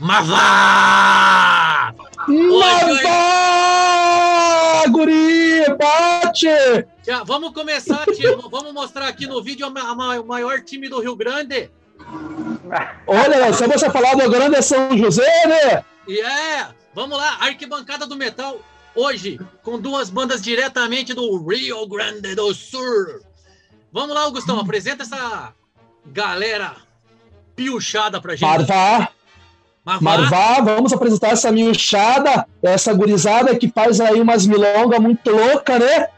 Mas vá! Mas vá, guri! Bate! Vamos começar, vamos mostrar aqui no vídeo o maior time do Rio Grande. Olha, só você falar do Grande São José, né? E é, vamos lá, arquibancada do metal, hoje, com duas bandas diretamente do Rio Grande do Sul. Vamos lá, Augustão, apresenta essa galera piochada pra gente. Marvá. Marvá. Marvá, vamos apresentar essa miuchada, essa gurizada que faz aí umas milongas muito louca, né?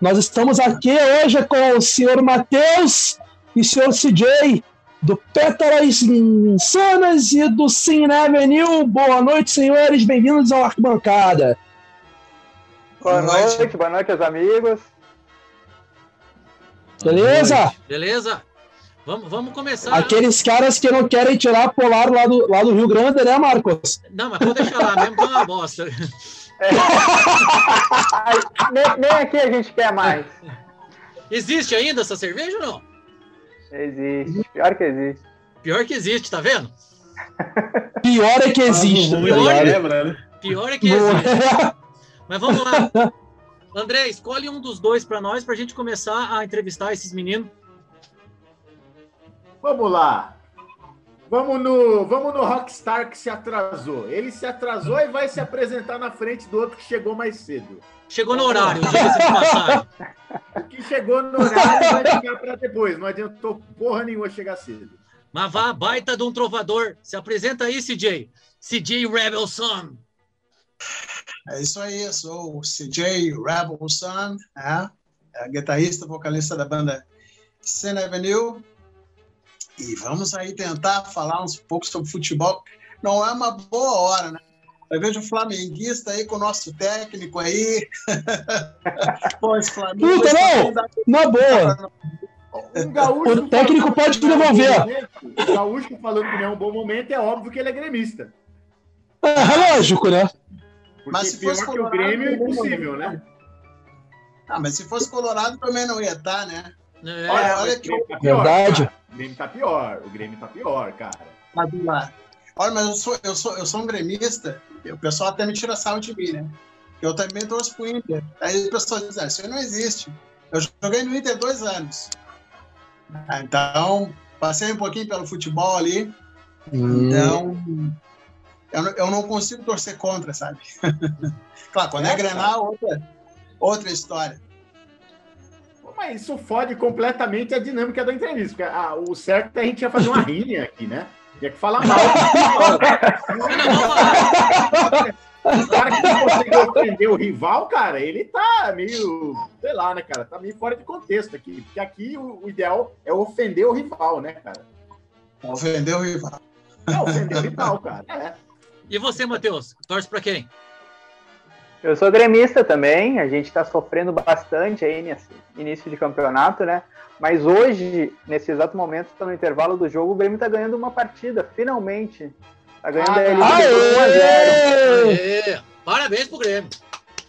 Nós estamos aqui hoje com o senhor Matheus e o senhor CJ, do Pétalas Insanas e do Cine Avenue. Boa noite, senhores, bem-vindos ao Arquibancada. Boa noite, boa noite amigos. Beleza? Beleza? Vamos, vamos começar. Aqueles caras que não querem tirar polar lá do, lá do Rio Grande, né, Marcos? Não, mas pode deixar lá mesmo, que é uma bosta. É. nem, nem, aqui a gente quer mais. Existe ainda essa cerveja ou não? Existe. Pior que existe. Pior que existe, tá vendo? Pior é que existe. Ah, pior, é, pior é que existe. Mas vamos lá. André, escolhe um dos dois para nós para a gente começar a entrevistar esses meninos. Vamos lá. Vamos no, vamos no Rockstar que se atrasou. Ele se atrasou e vai se apresentar na frente do outro que chegou mais cedo. Chegou no horário, diga-se de passagem. O que chegou no horário vai ficar para depois. Não adiantou porra nenhuma chegar cedo. Mas vá, baita de um trovador. Se apresenta aí, CJ. CJ Rebel Son. É isso aí, sou o CJ Rebel Son, né? é, guitarrista, vocalista da banda Sin Avenue, e vamos aí tentar falar um pouco sobre futebol. Não é uma boa hora, né? Eu vejo o flamenguista aí com o nosso técnico aí. Pô, esse Flamengo. Puta, não! Na boa! Um o técnico pode te devolver. o gaúcho falando que não é um bom momento, é óbvio que ele é gremista. É, lógico, né? Porque mas se fosse que o Grêmio é impossível, né? Ah, mas se fosse Colorado também não ia estar, tá, né? É, olha, olha que tá pior, verdade. Cara. O Grêmio tá pior, o Grêmio tá pior, cara. Olha, mas eu sou, eu sou, eu sou um gremista, o pessoal até me tira sal de mim, né? Eu também torço pro Inter. Aí o pessoal diz, ah, isso não existe. Eu joguei no Inter dois anos. Ah, então, passei um pouquinho pelo futebol ali. Hum. Então, eu, eu não consigo torcer contra, sabe? claro, quando é, é Grenal, outra, outra história. Mas isso fode completamente a dinâmica da entrevista. Porque, ah, o certo é a gente ia fazer uma rinha aqui, né? Tinha que falar mal. o cara que não conseguiu ofender o rival, cara, ele tá meio, sei lá, né, cara? Tá meio fora de contexto aqui. Porque aqui o, o ideal é ofender o rival, né, cara? Ofender o rival. É, ofender o rival, cara. É. E você, Matheus? Torce para quem? Eu sou gremista também, a gente está sofrendo bastante aí nesse início de campeonato, né? Mas hoje, nesse exato momento, está no intervalo do jogo, o Grêmio está ganhando uma partida, finalmente. Está ganhando ah, a Aê! Parabéns pro Grêmio.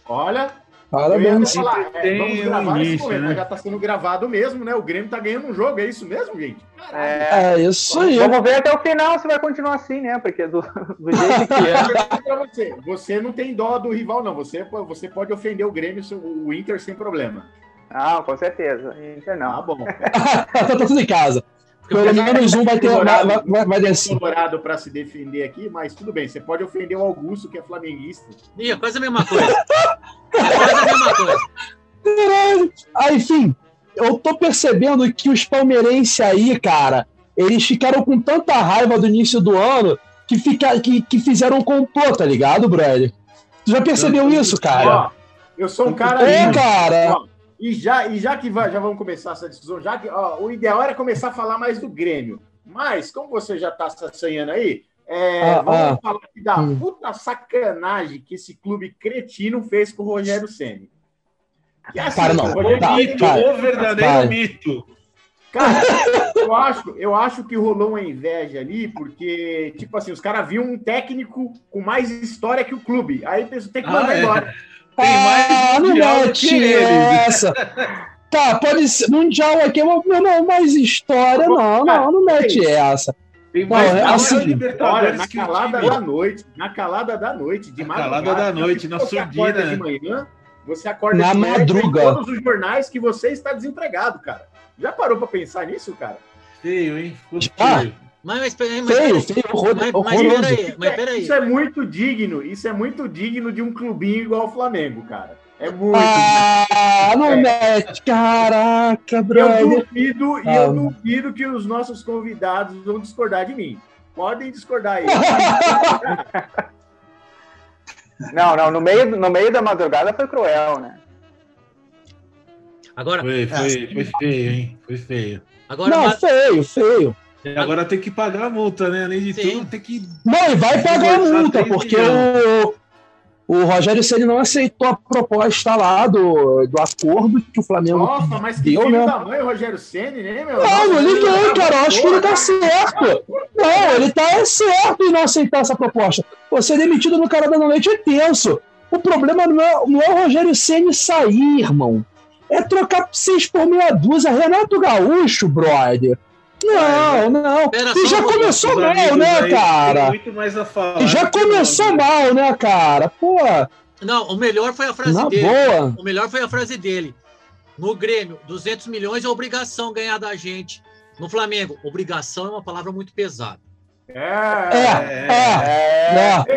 Olha, Parabéns. Falar, é, vamos gravar início, esse momento, né? já está sendo gravado mesmo, né? O Grêmio está ganhando um jogo, é isso mesmo, gente? É, é isso aí. Vamos ver até o final se vai continuar assim, né? Porque do, do jeito que é. você, você não tem dó do rival, não. Você, você pode ofender o Grêmio, o Inter, sem problema. Ah, com certeza. Inter não. Ah, bom. tá tudo em casa. Pelo menos um vai ter vai, vai, vai descer. Colorado para se defender aqui, mas tudo bem. Você pode ofender o Augusto, que é flamenguista. Ih, é quase a mesma coisa. é quase a mesma coisa. Ah, enfim, eu tô percebendo que os palmeirenses aí, cara, eles ficaram com tanta raiva do início do ano que, fica, que, que fizeram um complô, tá ligado, brother? Tu já percebeu isso, cara? Ó, eu sou um cara. É, cara. Ó, e já, e já que vai, já vamos começar essa discussão, já que ó, o ideal era começar a falar mais do Grêmio. Mas, como você já está se assanhando aí, é, ah, vamos ah, falar da hum. puta sacanagem que esse clube cretino fez com o Rogério Senni. Assim, cara, não. Rogério tá, mito, cara, o verdadeiro cara. mito. Cara, eu acho, eu acho que rolou uma inveja ali, porque, tipo assim, os caras viam um técnico com mais história que o clube. Aí tem que mandar ah, é. embora. Tem mais ah, não mete essa. Tá, pode ser. Mundial aqui, não, não, mais história, não, não, não mete essa. Tem mais é assim, Libertadores na calada da noite, na calada da noite, de na calada da noite, na surdina. De manhã, você acorda na madruga. todos os jornais que você está desempregado, cara. Já parou para pensar nisso, cara? Feio, hein? Ah, mas, mas, mas, horror, mas, mas peraí, mas peraí. Isso é muito digno, isso é muito digno de um clubinho igual o Flamengo, cara. É muito. Ah, não mete. Caraca, brother. Eu duvido, ah. e eu duvido que os nossos convidados vão discordar de mim. Podem discordar aí. não, não, no meio, no meio da madrugada foi cruel, né? Agora. Foi, foi, foi feio, hein? Foi feio. Agora, não, mas... feio, feio. E agora tem que pagar a multa, né? Além de Sim. tudo, tem que. Não, e vai pagar a multa, porque o, o Rogério Ceni não aceitou a proposta lá do, do acordo que o Flamengo Nossa, mas que deu, né? tamanho, Rogério Ceni, né, meu? Não, não liguei, cara. Eu acho que ele tá certo. Não, ele tá certo em não aceitar essa proposta. Você demitido no cara da noite é tenso. O problema não é, não é o Rogério Ceni sair, irmão. É trocar seis por meia dúzia. Renato Gaúcho, brother. Não, não. e já começou mal, né, cara? E já começou mal, né, cara? Pô. Não, o melhor foi a frase Na dele. Boa. O melhor foi a frase dele. No Grêmio, 200 milhões é obrigação ganhar da gente. No Flamengo, obrigação é uma palavra muito pesada. É, é, é. é,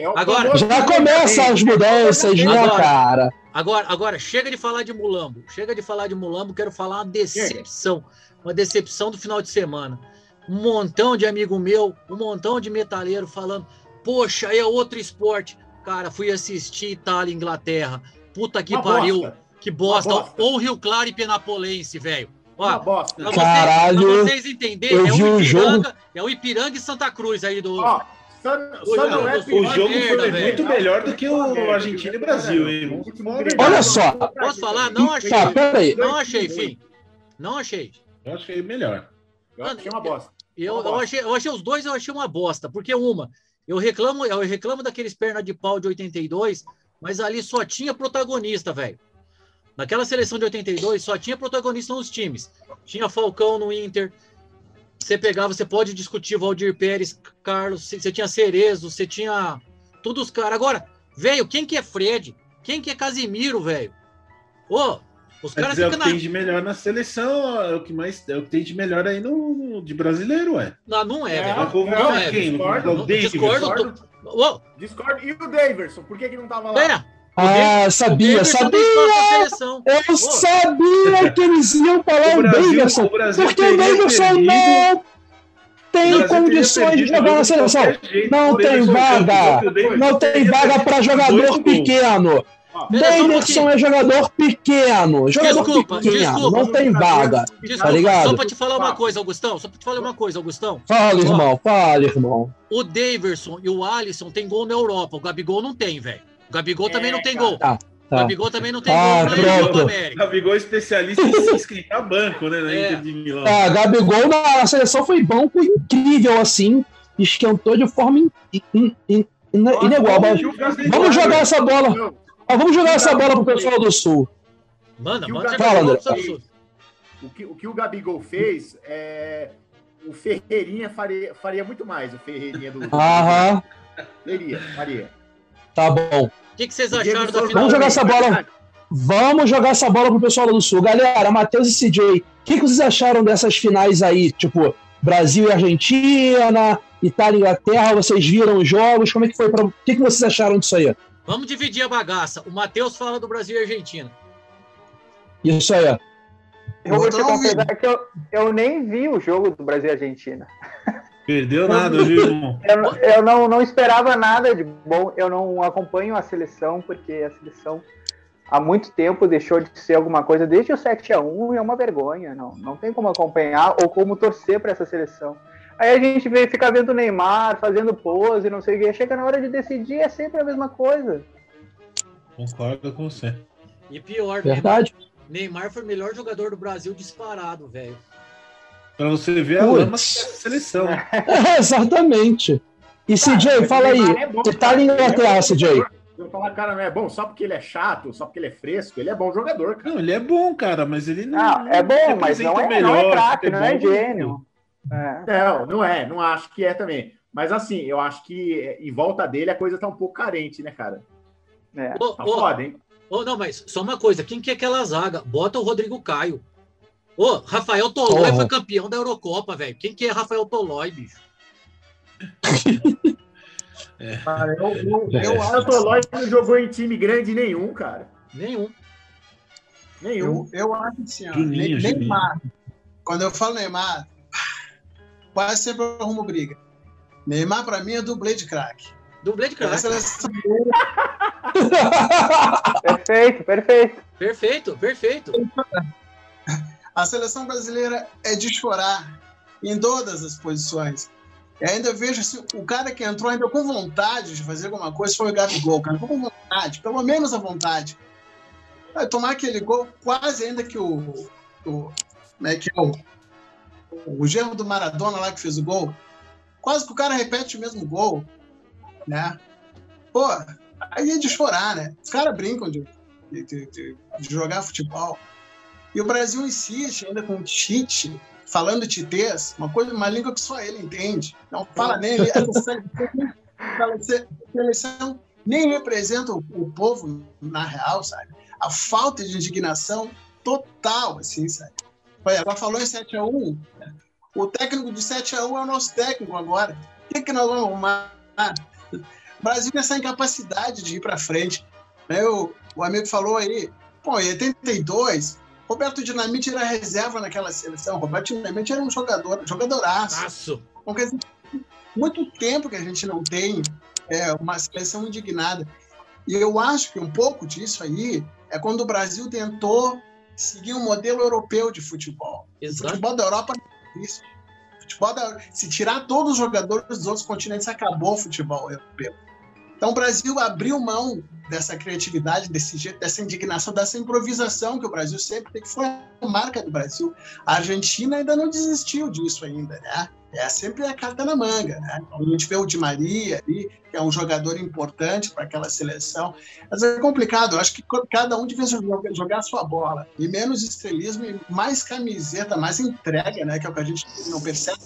é. Agora, já começam as mudanças, né, cara? Agora, agora, chega de falar de Mulambo. Chega de falar de Mulambo, quero falar uma decepção uma decepção do final de semana. Um montão de amigo meu, um montão de metaleiro falando: Poxa, é outro esporte. Cara, fui assistir Itália e Inglaterra. Puta que uma pariu. Bosta. Que bosta. bosta. Ou Rio Claro e Penapolense, velho. Ó, bosta. Pra vocês, Caralho, pra vocês entenderem, é o, Ipiranga, é o Ipiranga e Santa Cruz aí do. Ó, San, San o, o, jogo foi muito melhor do que o Argentina e Brasil, hein? Olha só. Posso falar? Não achei. Tá, peraí. Não achei, fim. Não achei. Eu achei melhor. Eu achei uma bosta. Eu, uma eu, achei, eu achei os dois, eu achei uma bosta. Porque uma, eu reclamo, eu reclamo daqueles perna de pau de 82, mas ali só tinha protagonista, velho. Naquela seleção de 82 só tinha protagonista nos times. Tinha Falcão no Inter. Você pegava, você pode discutir Valdir Pérez, Carlos, você tinha Cerezo, você tinha todos os caras. Agora, velho, quem que é Fred? Quem que é Casimiro, velho? Ô, os caras é o que na... tem de melhor na seleção, é o que mais é o que tem de melhor aí no, no de brasileiro, ué. Não, não é, é velho. Não, não, é, quem? Discordo, não, discordo, discordo, discordo. E o Daverson, por que, que não tava lá? É. Ah, sabia, sabia! Eu sabia que eles iam falar o, Daverson, porque o Daverson não tem condições de jogar na seleção. Não tem vaga. Não tem vaga para jogador pequeno. Davidson é jogador pequeno. Jogador desculpa, pequeno, desculpa, não tem vaga. Desculpa, tá ligado? Só pra te falar uma coisa, Augustão. Só pra te falar uma coisa, Augustão. Fala, irmão, fala, irmão. O Daverson e o Alisson tem gol na Europa. O Gabigol não tem, velho. O Gabigol é, também não tem gol. Tá. Tá. O Gabigol também não tem ah, gol na Copa América. Gabigol é especialista em se esquentar banco, né? Na é. Inter de Milão. Ah, Gabigol na seleção foi banco incrível, assim. Esquentou de forma in, in, in, inigual. Vamos jogar essa bola. Mas vamos jogar essa bola pro pessoal do Sul. Manda, manda. Fala, André. O que, o que o Gabigol fez, é, o Ferreirinha faria, faria muito mais, o Ferreirinha do. Aham. Faria, faria. Tá bom. O que, que vocês acharam da final? Vamos jogar essa bola. Vamos jogar essa bola pro pessoal do Sul. Galera, Matheus e CJ, o que, que vocês acharam dessas finais aí? Tipo, Brasil e Argentina, Itália e Inglaterra, vocês viram os jogos? Como é que foi? Pra... O que, que vocês acharam disso aí? Vamos dividir a bagaça. O Matheus fala do Brasil e Argentina. Isso aí. Eu vou te confessar que eu, eu nem vi o jogo do Brasil e Argentina. Perdeu nada, viu, irmão? Eu, eu não, não esperava nada de bom. Eu não acompanho a seleção, porque a seleção há muito tempo deixou de ser alguma coisa desde o 7 a 1 e é uma vergonha. Não, não tem como acompanhar ou como torcer para essa seleção. Aí a gente vê, fica vendo o Neymar fazendo pose, não sei o que. Chega na hora de decidir, é sempre a mesma coisa. Concordo com você. E pior, Verdade. Neymar foi o melhor jogador do Brasil disparado, velho. Pra você ver a lama da seleção. É, exatamente. E CJ, ah, fala aí. É bom, você tá em Inglaterra, é CJ. Eu falar, cara, não é bom só porque ele é chato, só porque ele é fresco. Ele é bom jogador, cara. Não, ele é bom, cara, mas ele não. Ah, é bom, mas não é, melhor, não é craque, não é gênio. É. Não, não é, não acho que é também. Mas assim, eu acho que em volta dele a coisa tá um pouco carente, né, cara? É, ô, tá ô, foda, hein? Ô, não, mas só uma coisa, quem que é aquela zaga? Bota o Rodrigo Caio. Ô, Rafael Tolói oh. foi campeão da Eurocopa, velho. Quem que é Rafael Tolói, bicho? é. Cara, eu, eu, eu, é. o Tolói não jogou em time grande nenhum, cara. Nenhum. Nenhum. Eu, eu acho assim, ó, Juninho, Neymar. Quando eu falo Neymar, quase sempre arrumo briga. Neymar, pra mim, é dublê de craque. Dublê de craque. perfeito, perfeito. Perfeito, perfeito. A seleção brasileira é de chorar em todas as posições. E ainda vejo assim, o cara que entrou ainda com vontade de fazer alguma coisa foi o Gabigol, cara, com vontade, pelo menos a vontade. Vai tomar aquele gol quase ainda que o, o né, que é o, o germo do Maradona lá que fez o gol, quase que o cara repete o mesmo gol, né? Pô, aí é de chorar, né? Os caras brincam de, de, de, de, jogar futebol. E o Brasil insiste ainda com o Tite, falando titês, uma coisa, uma língua que só ele entende. Não fala nem ele. Essa seleção nem representa o, o povo na real, sabe? A falta de indignação total, assim, sabe? Ela falou em 7x1. O técnico de 7x1 é o nosso técnico agora. O que, que nós vamos arrumar? O Brasil tem essa incapacidade de ir para frente. Né? O, o amigo falou aí, pô, em 82, Roberto Dinamite era reserva naquela seleção. Roberto Dinamite era um jogador, jogadoraço. Aço. Então, quer dizer, muito tempo que a gente não tem é, uma seleção indignada. E eu acho que um pouco disso aí é quando o Brasil tentou seguir um modelo europeu de futebol. Exato. O futebol da Europa não existe. Futebol da... Se tirar todos os jogadores dos outros continentes, acabou o futebol europeu. Então o Brasil abriu mão dessa criatividade, desse jeito, dessa indignação, dessa improvisação que o Brasil sempre tem, que foi a marca do Brasil. A Argentina ainda não desistiu disso ainda, né? É sempre a carta na manga, né? Então, a gente vê o Di Maria ali, que é um jogador importante para aquela seleção. Mas é complicado, eu acho que cada um devia jogar a sua bola. E menos estrelismo e mais camiseta, mais entrega, né? Que é o que a gente não percebe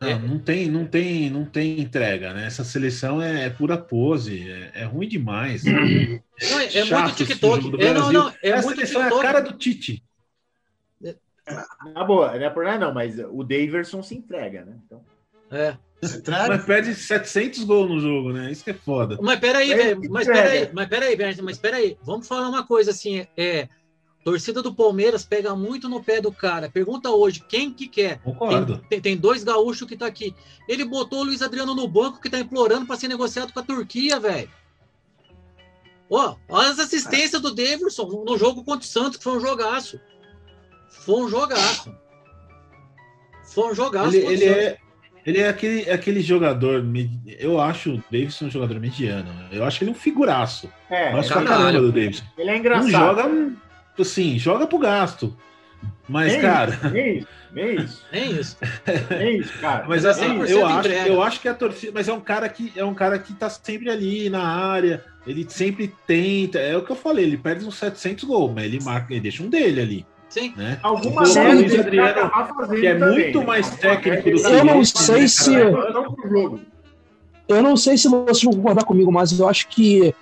não, é. não tem, não tem, não tem entrega, né? Essa seleção é, é pura pose, é, é, ruim demais. Não, é, é muito TikTok. É, não, não, é Essa muito seleção TikTok. é a cara do Tite. Na boa, não é por nada não, mas o Daverson se entrega, né? Então... É. Mas perde 700 gols no jogo, né? Isso que é foda. Mas peraí, velho. Mas peraí, mas peraí, mas peraí. Vamos falar uma coisa assim. É, torcida do Palmeiras pega muito no pé do cara. Pergunta hoje quem que quer. Concordo. Tem, tem dois gaúchos que tá aqui. Ele botou o Luiz Adriano no banco que tá implorando para ser negociado com a Turquia, velho. Ó, olha as assistências do Davidson no jogo contra o Santos, que foi um jogaço. Foi um jogaço. Foi um jogaço. Ele, ele é, ele é aquele, é aquele jogador. Eu acho o Davidson um jogador mediano. Eu acho que ele é um figuraço. É, eu acho é caramba do Davidson. Ele é engraçado. Não joga, assim, joga pro gasto. Mas, nem cara. Isso, nem isso, nem isso. Nem isso. Nem isso, cara. Mas assim, eu acho, eu acho que a torcida. Mas é um cara que é um cara que tá sempre ali na área. Ele sempre tenta. É o que eu falei, ele perde uns 700 gols, mas ele marca, ele deixa um dele ali. Sim. Né? Alguma vez Luiz Adriano, que é muito também. mais técnico do que Eu não sei se. Eu não sei se vocês vão concordar comigo, mas eu acho que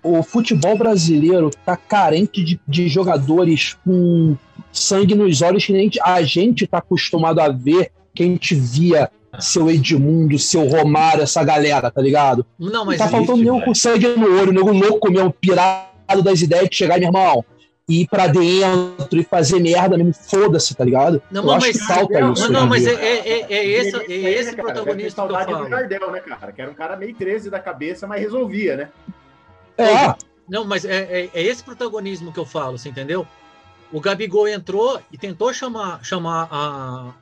o futebol brasileiro tá carente de, de jogadores com sangue nos olhos que nem a gente tá acostumado a ver, que a gente via seu Edmundo, seu Romário, essa galera, tá ligado? Não, mas tá faltando nego com sangue no olho, nego louco mesmo, pirado das ideias de chegar, meu irmão, ir pra dentro e fazer merda mesmo, foda-se, tá ligado? Não, eu mas, acho que falta não, isso. Não, mas é, é, é, é, esse, é esse cara, protagonista que eu falo. do Jardel, né, cara? Que era um cara meio 13 da cabeça, mas resolvia, né? É. Não, mas é, é, é, esse protagonismo que eu falo, você entendeu? O Gabigol entrou e tentou chamar, chamar a.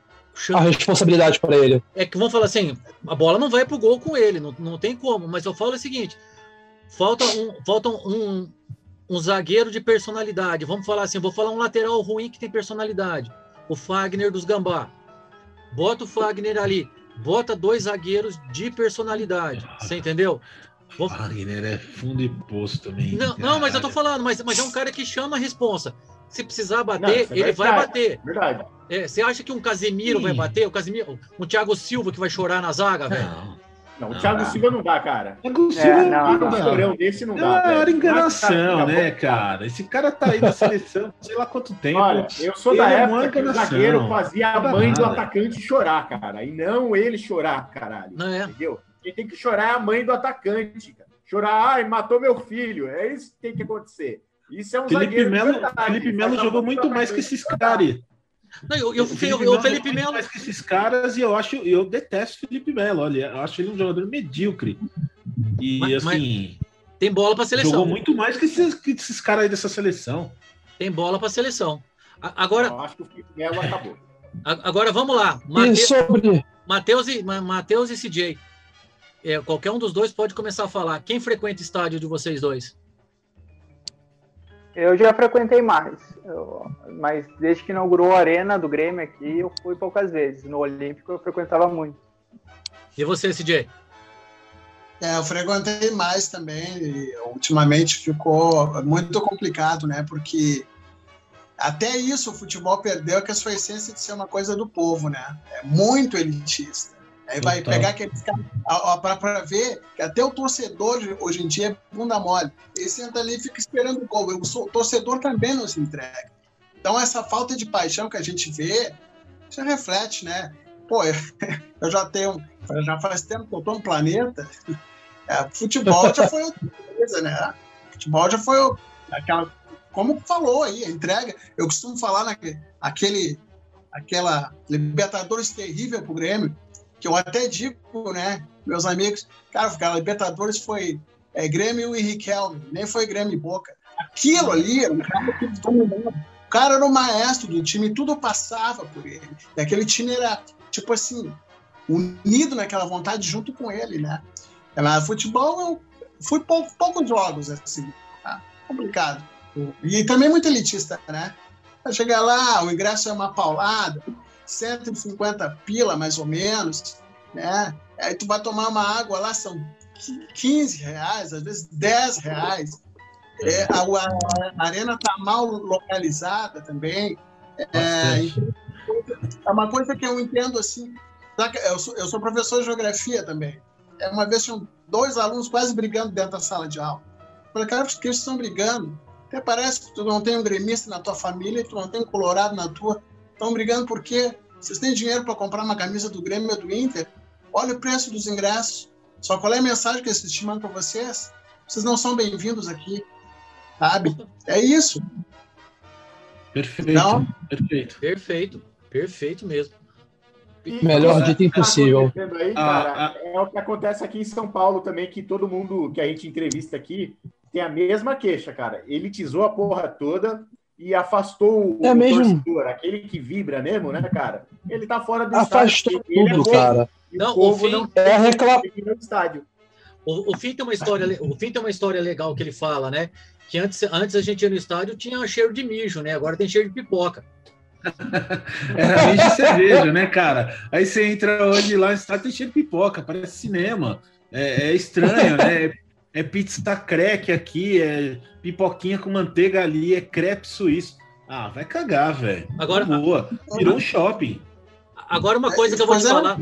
A responsabilidade para ele. É que vamos falar assim: a bola não vai pro gol com ele, não, não tem como. Mas eu falo o seguinte: falta um, falta um, um zagueiro de personalidade. Vamos falar assim: vou falar um lateral ruim que tem personalidade. O Fagner dos Gambá. Bota o Fagner ali. Bota dois zagueiros de personalidade. Você entendeu? Wagner é fundo e poço também. Não, não, mas eu tô falando, mas, mas é um cara que chama a responsa. se precisar bater, não, ele vai bater. Verdade. É, você acha que um Casemiro Sim. vai bater? O Casemiro, um Thiago Silva que vai chorar na zaga, velho? Não, o Thiago Silva não dá, cara. Thiago Silva é, não, não, não, desse não dá. É era enganação, né, cara? Esse cara tá aí na seleção, sei lá quanto tempo. Olha, eu sou da é época que o zagueiro fazia a mãe do atacante chorar, cara. E não ele chorar, caralho. Não é. Entendeu? Quem tem que chorar é a mãe do atacante, cara. Chorar, ai, matou meu filho. É isso que tem que acontecer. Isso é um Felipe zagueiro. Melo, Felipe Melo jogou muito mais que esses caras. Não, eu, eu, o Felipe, eu, o Felipe Melo. Mais que esses caras e eu acho, eu detesto o Felipe Melo. Olha, eu acho ele um jogador medíocre. E mas, assim. Mas tem bola para seleção. Jogou muito mais que esses, que esses caras aí dessa seleção. Tem bola para seleção. Agora. Eu acho que o Felipe Melo acabou. Agora vamos lá. Mate... sobre... Matheus e, Mateus e CJ. É, qualquer um dos dois pode começar a falar. Quem frequenta estádio de vocês dois? Eu já frequentei mais, eu, mas desde que inaugurou a arena do Grêmio aqui, eu fui poucas vezes. No Olímpico eu frequentava muito. E você, CJ? É, eu frequentei mais também. E ultimamente ficou muito complicado, né? Porque até isso o futebol perdeu que a sua essência de ser uma coisa do povo, né? É muito elitista. Aí vai então. pegar aqueles caras para ver que até o torcedor hoje em dia é bunda mole. Ele senta ali e fica esperando o gol. O torcedor também não se entrega. Então, essa falta de paixão que a gente vê, isso reflete, né? Pô, eu já tenho, já faz tempo que eu tô no planeta. É, futebol já foi outra coisa, né? Futebol já foi aquela, como falou aí, a entrega. Eu costumo falar naquele, aquele, aquela Libertadores terrível pro Grêmio que eu até digo, né, meus amigos, cara, cara Libertadores foi é, Grêmio e Riquelme, nem foi Grêmio e Boca. Aquilo ali era cara que O cara era o maestro do time, tudo passava por ele. E aquele time era, tipo assim, unido naquela vontade junto com ele, né? Mas futebol, eu fui pouco, poucos jogos, assim, tá? complicado. E também muito elitista, né? Chegar lá, o ingresso é uma paulada, 150 pila, mais ou menos, né? Aí tu vai tomar uma água lá, são 15 reais, às vezes 10 reais. É, a, a, arena está mal localizada também. É, é, uma coisa que eu entendo assim. Eu sou, eu sou professor de geografia também. É, uma vez tinham dois alunos quase brigando dentro da sala de aula. Eu falei, cara, por que eles estão brigando? Até parece que tu não tem um gremista na tua família e tu não tem um colorado na tua. Estão brigando por quê? Vocês têm dinheiro para comprar uma camisa do Grêmio ou do Inter? Olha o preço dos ingressos. Só qual é a mensagem que eles te mandam para vocês? Vocês não são bem-vindos aqui. Sabe? É isso. Perfeito. Então, perfeito. Perfeito. Perfeito mesmo. E, Melhor dito impossível. Aí, cara, ah, ah. É o que acontece aqui em São Paulo também, que todo mundo que a gente entrevista aqui tem a mesma queixa, cara. Elitizou a porra toda, e afastou é o mesmo... torcedor, aquele que vibra mesmo, né, cara? Ele tá fora do Afastou estádio. tudo, é cara. Não, o, fim... não é reclam... estádio. O, o fim tem uma história, o fim tem uma história legal que ele fala, né? Que antes, antes a gente ia no estádio tinha cheiro de mijo, né? Agora tem cheiro de pipoca. Era mijo de cerveja, né, cara? Aí você entra hoje lá no estádio tem cheiro de pipoca, parece cinema. É, é estranho, né? É pizza crack aqui, é pipoquinha com manteiga ali, é crepe suíço. Ah, vai cagar, velho. Agora boa, virou um shopping. Agora uma coisa que eu vou te falar.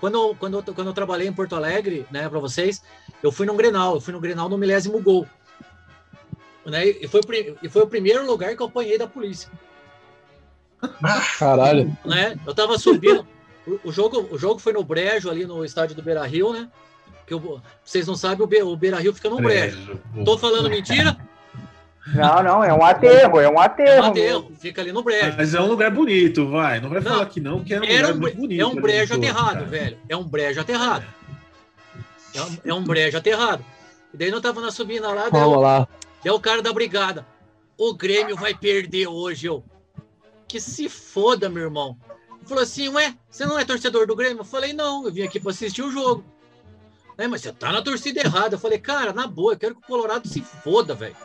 Quando, quando, quando eu trabalhei em Porto Alegre, né, para vocês, eu fui no Grenal, eu fui no Grenal no milésimo gol. Né, e, foi, e foi o primeiro lugar que eu apanhei da polícia. Caralho. Né, eu tava subindo. O, o, jogo, o jogo foi no Brejo, ali no estádio do Beira Rio, né? Que eu, vocês não sabem, o, Be, o Beira Rio fica no brejo. Tô falando mentira? Não, não, é um aterro, é um aterro. É um aterro, fica ali no brejo. Mas é um lugar bonito, vai. Não vai não, falar que não, que é um lugar um, muito bonito. É um brejo aterrado, cara. velho. É um brejo aterrado. É um, é um brejo aterrado. E daí não tava na subida lá, Vamos lá. É o cara da brigada. O Grêmio vai perder hoje, eu. Que se foda, meu irmão. Falou assim, ué, você não é torcedor do Grêmio? Eu falei, não, eu vim aqui para assistir o jogo. É, mas você tá na torcida errada. Eu falei, cara, na boa, eu quero que o Colorado se foda, velho.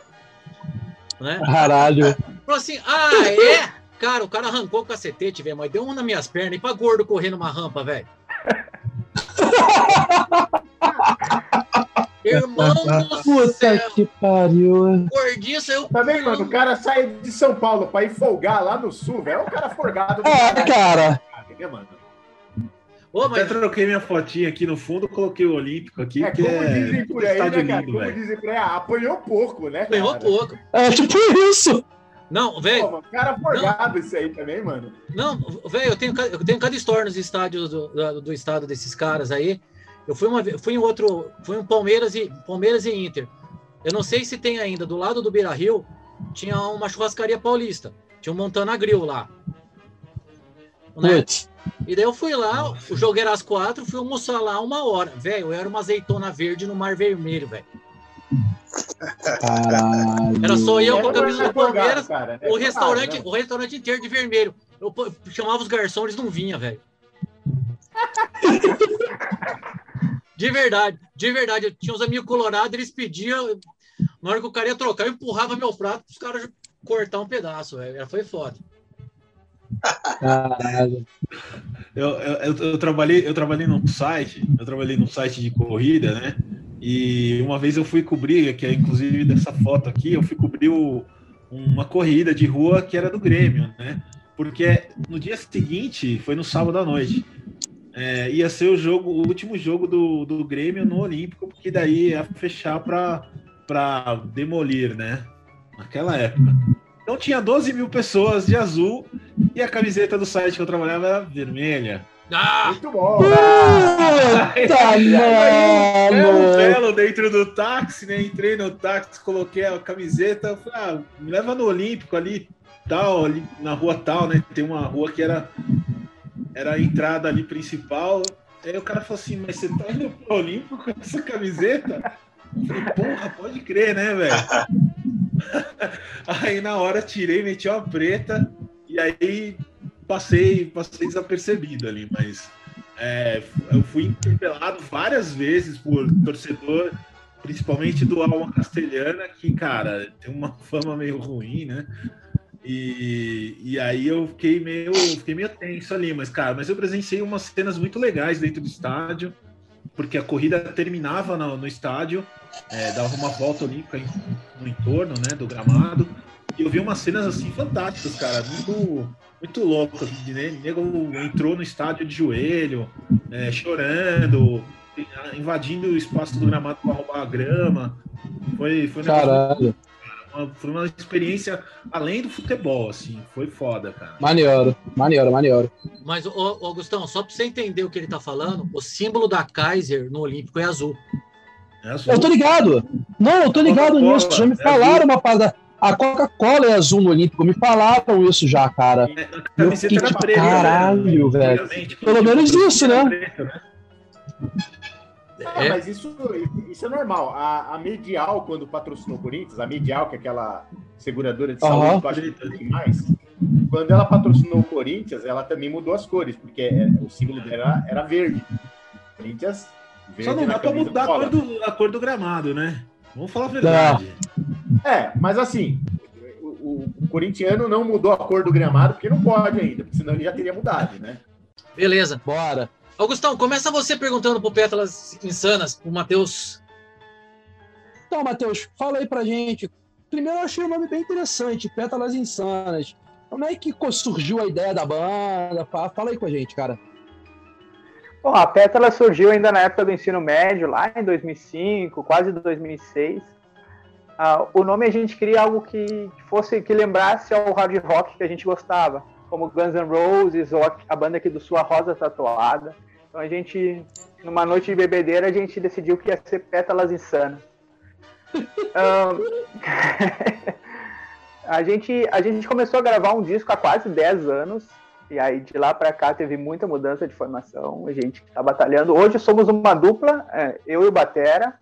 Né? Caralho. Falou assim, ah, é? Cara, o cara arrancou o cacetete, velho, mas deu um nas minhas pernas e pra gordo correr numa rampa, velho. Irmão do Puta céu. que pariu. Gordinho saiu. Também, mano, o cara sai de São Paulo pra ir folgar lá no sul, velho. É o cara folgado. do É, caralho, cara. né, mano? Ô, Até mas troquei minha fotinha aqui no fundo, coloquei o Olímpico aqui, É, que como é dizem por aí, né, cara? lindo, Como velho. dizem por aí, ah, apanhou pouco, né, cara? ganhou pouco. É tipo isso. Não, velho. cara folgado isso aí também, mano. Não, velho, eu tenho, eu tenho cada história nos estádios do, do, do estado desses caras aí. Eu fui uma vez, fui em outro, fui um Palmeiras e Palmeiras e Inter. Eu não sei se tem ainda, do lado do Beira Rio, tinha uma churrascaria paulista. Tinha um Montana Grill lá. Né? Putz. E daí eu fui lá, o jogo era às quatro, fui almoçar lá uma hora. Velho, eu era uma azeitona verde no mar vermelho, velho. Caralho. Era só eu com a camisa do Palmeiras, cara. É o restaurante, né? o restaurante inteiro de vermelho. Eu chamava os garçons, eles não vinham, velho. De verdade, de verdade. Eu tinha uns amigos colorados, eles pediam. Na hora que o cara ia trocar, eu empurrava meu prato os caras cortar um pedaço, velho. Foi foda. Caralho. Eu, eu, eu, trabalhei, eu trabalhei num site, eu trabalhei num site de corrida, né? E uma vez eu fui cobrir, que é inclusive dessa foto aqui, eu fui cobrir o- uma corrida de rua que era do Grêmio, né? Porque no dia seguinte, foi no sábado à noite, é, ia ser o jogo, o último jogo do, do Grêmio no Olímpico, porque daí ia fechar para para demolir, né? Naquela época. Então tinha 12 mil pessoas de azul e a camiseta do site que eu trabalhava era vermelha. Ah! Muito bom. Puta, mano. belo dentro do táxi, né? Entrei no táxi, coloquei a camiseta, falei, ah, me leva no Olímpico ali, tal, ali na rua tal, né? Tem uma rua que era, era a entrada ali principal. Aí o cara falou assim, mas você tá indo pro Olímpico com essa camiseta? Eu falei, porra, pode crer, né, velho? Aí na hora tirei, meti uma preta e aí passei, passei desapercebido ali, mas é, eu fui interpelado várias vezes por torcedor, principalmente do Alma Castelhana, que, cara, tem uma fama meio ruim, né? E, e aí eu fiquei meio, fiquei meio tenso ali, mas, cara, mas eu presenciei umas cenas muito legais dentro do estádio, porque a corrida terminava no, no estádio, é, dava uma volta olímpica em- no entorno, né, do gramado, e eu vi umas cenas assim fantásticas, cara, muito, muito loucas. Né? O nego entrou no estádio de joelho, é, chorando, invadindo o espaço do gramado para roubar a grama. Foi, foi, um negócio Caralho. Uma, foi uma experiência além do futebol, assim, foi foda, cara. Maneiro, maneiro, maneiro. Mas, ô, ô, Augustão, só pra você entender o que ele tá falando, o símbolo da Kaiser no Olímpico é azul. É azul. Eu tô ligado. Não, eu tô ligado nisso. Já me é falaram azul. uma parada. A Coca-Cola é azul no Olímpico. Me falaram isso já, cara. É, a Eu camiseta fiquei era tipo, preta, caralho, né? velho. Pelo menos patrocínio isso, né? preto, né? Ah, É. mas isso, isso é normal. A, a Medial, quando patrocinou o Corinthians, a Medial, que é aquela seguradora de saúde, que eu acho que tem mais, quando ela patrocinou o Corinthians, ela também mudou as cores, porque é- o símbolo dela era verde. Corinthians, verde Só não dá pra camisa mudar a cor, do, a cor do gramado, né? Vamos falar a verdade. É, mas assim, o, o- o corintiano não mudou a cor do gramado, porque não pode ainda, porque senão ele já teria mudado, né? Beleza. Bora. Augustão, começa você perguntando pro Pétalas Insanas, pro Matheus. Então, Matheus, fala aí pra gente. Primeiro, eu achei o nome bem interessante, Pétalas Insanas. Como é que surgiu a ideia da banda? Fa- Fala aí com a gente, cara. Bom, a Pétala surgiu ainda na época do ensino médio, lá em 2005, quase 2006. Ah, o nome a gente queria algo que fosse que lembrasse ao hard rock que a gente gostava, como Guns N' Roses ou a, banda aqui do Sua Rosa Tatuada. Então a gente, numa noite de bebedeira, a gente decidiu que ia ser Pétalas Insanas. Ahn, a, gente, a gente começou a gravar um disco há quase 10 anos. E aí, de lá para cá, teve muita mudança de formação. A gente está batalhando. Hoje somos uma dupla, é, eu e o Batera.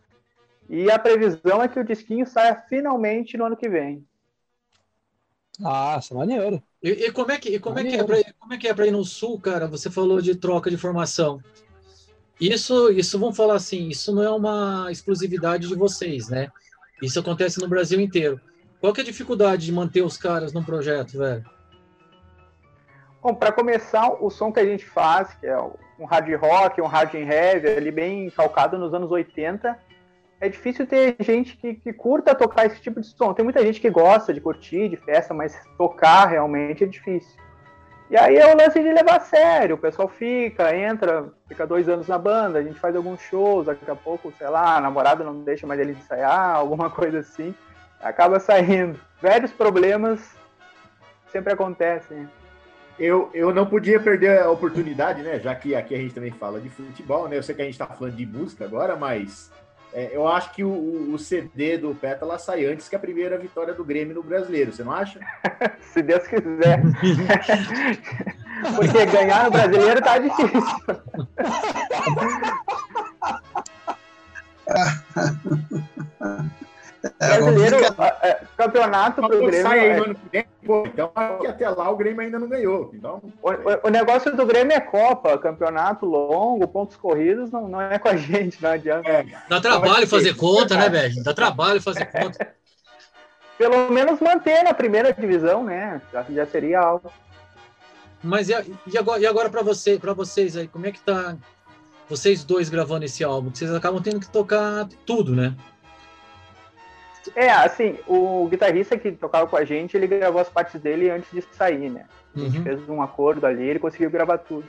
E a previsão é que o disquinho saia finalmente no ano que vem. Nossa, maneiro. E, e como é que, e como é que é pra, como é que é pra ir no sul, cara? Você falou de troca de formação. Isso, isso vamos falar assim, isso não é uma exclusividade de vocês, né? Isso acontece no Brasil inteiro. Qual que é a dificuldade de manter os caras num projeto, velho? Bom, para começar, o som que a gente faz, que é um hard rock, um hard heavy, ali bem calcado nos anos 80, é difícil ter gente que, que curta tocar esse tipo de som. Tem muita gente que gosta de curtir, de festa, mas tocar realmente é difícil. E aí é o lance de levar a sério, o pessoal fica, entra, fica dois anos na banda, a gente faz alguns shows, daqui a pouco, sei lá, a namorada não deixa mais ele ensaiar, alguma coisa assim, acaba saindo. Velhos problemas sempre acontecem. Eu, eu não podia perder a oportunidade, né? Já que aqui a gente também fala de futebol, né? Eu sei que a gente está falando de música agora, mas é, eu acho que o, o, CD do Pétala sai antes que a primeira vitória do Grêmio no Brasileiro, você não acha? Se Deus quiser. Porque ganhar no Brasileiro tá difícil. É, Brasileiro, é, campeonato pro Grêmio. Sai aí, é... vem, pô, então até lá o Grêmio ainda não ganhou. Então, o, o, o, negócio do Grêmio é Copa, campeonato longo, pontos corridos, não, não é com a gente, não adianta. É. Dá trabalho fazer conta, né, velho? Dá trabalho fazer conta. Pelo menos manter na primeira divisão, né? Já, já seria algo. Mas e, e agora, e agora para você, para vocês aí, como é que tá vocês dois gravando esse álbum? Vocês acabam tendo que tocar tudo, né? É, assim, o guitarrista que tocava com a gente, ele gravou as partes dele antes de sair, né? A gente uhum. fez um acordo ali, ele conseguiu gravar tudo.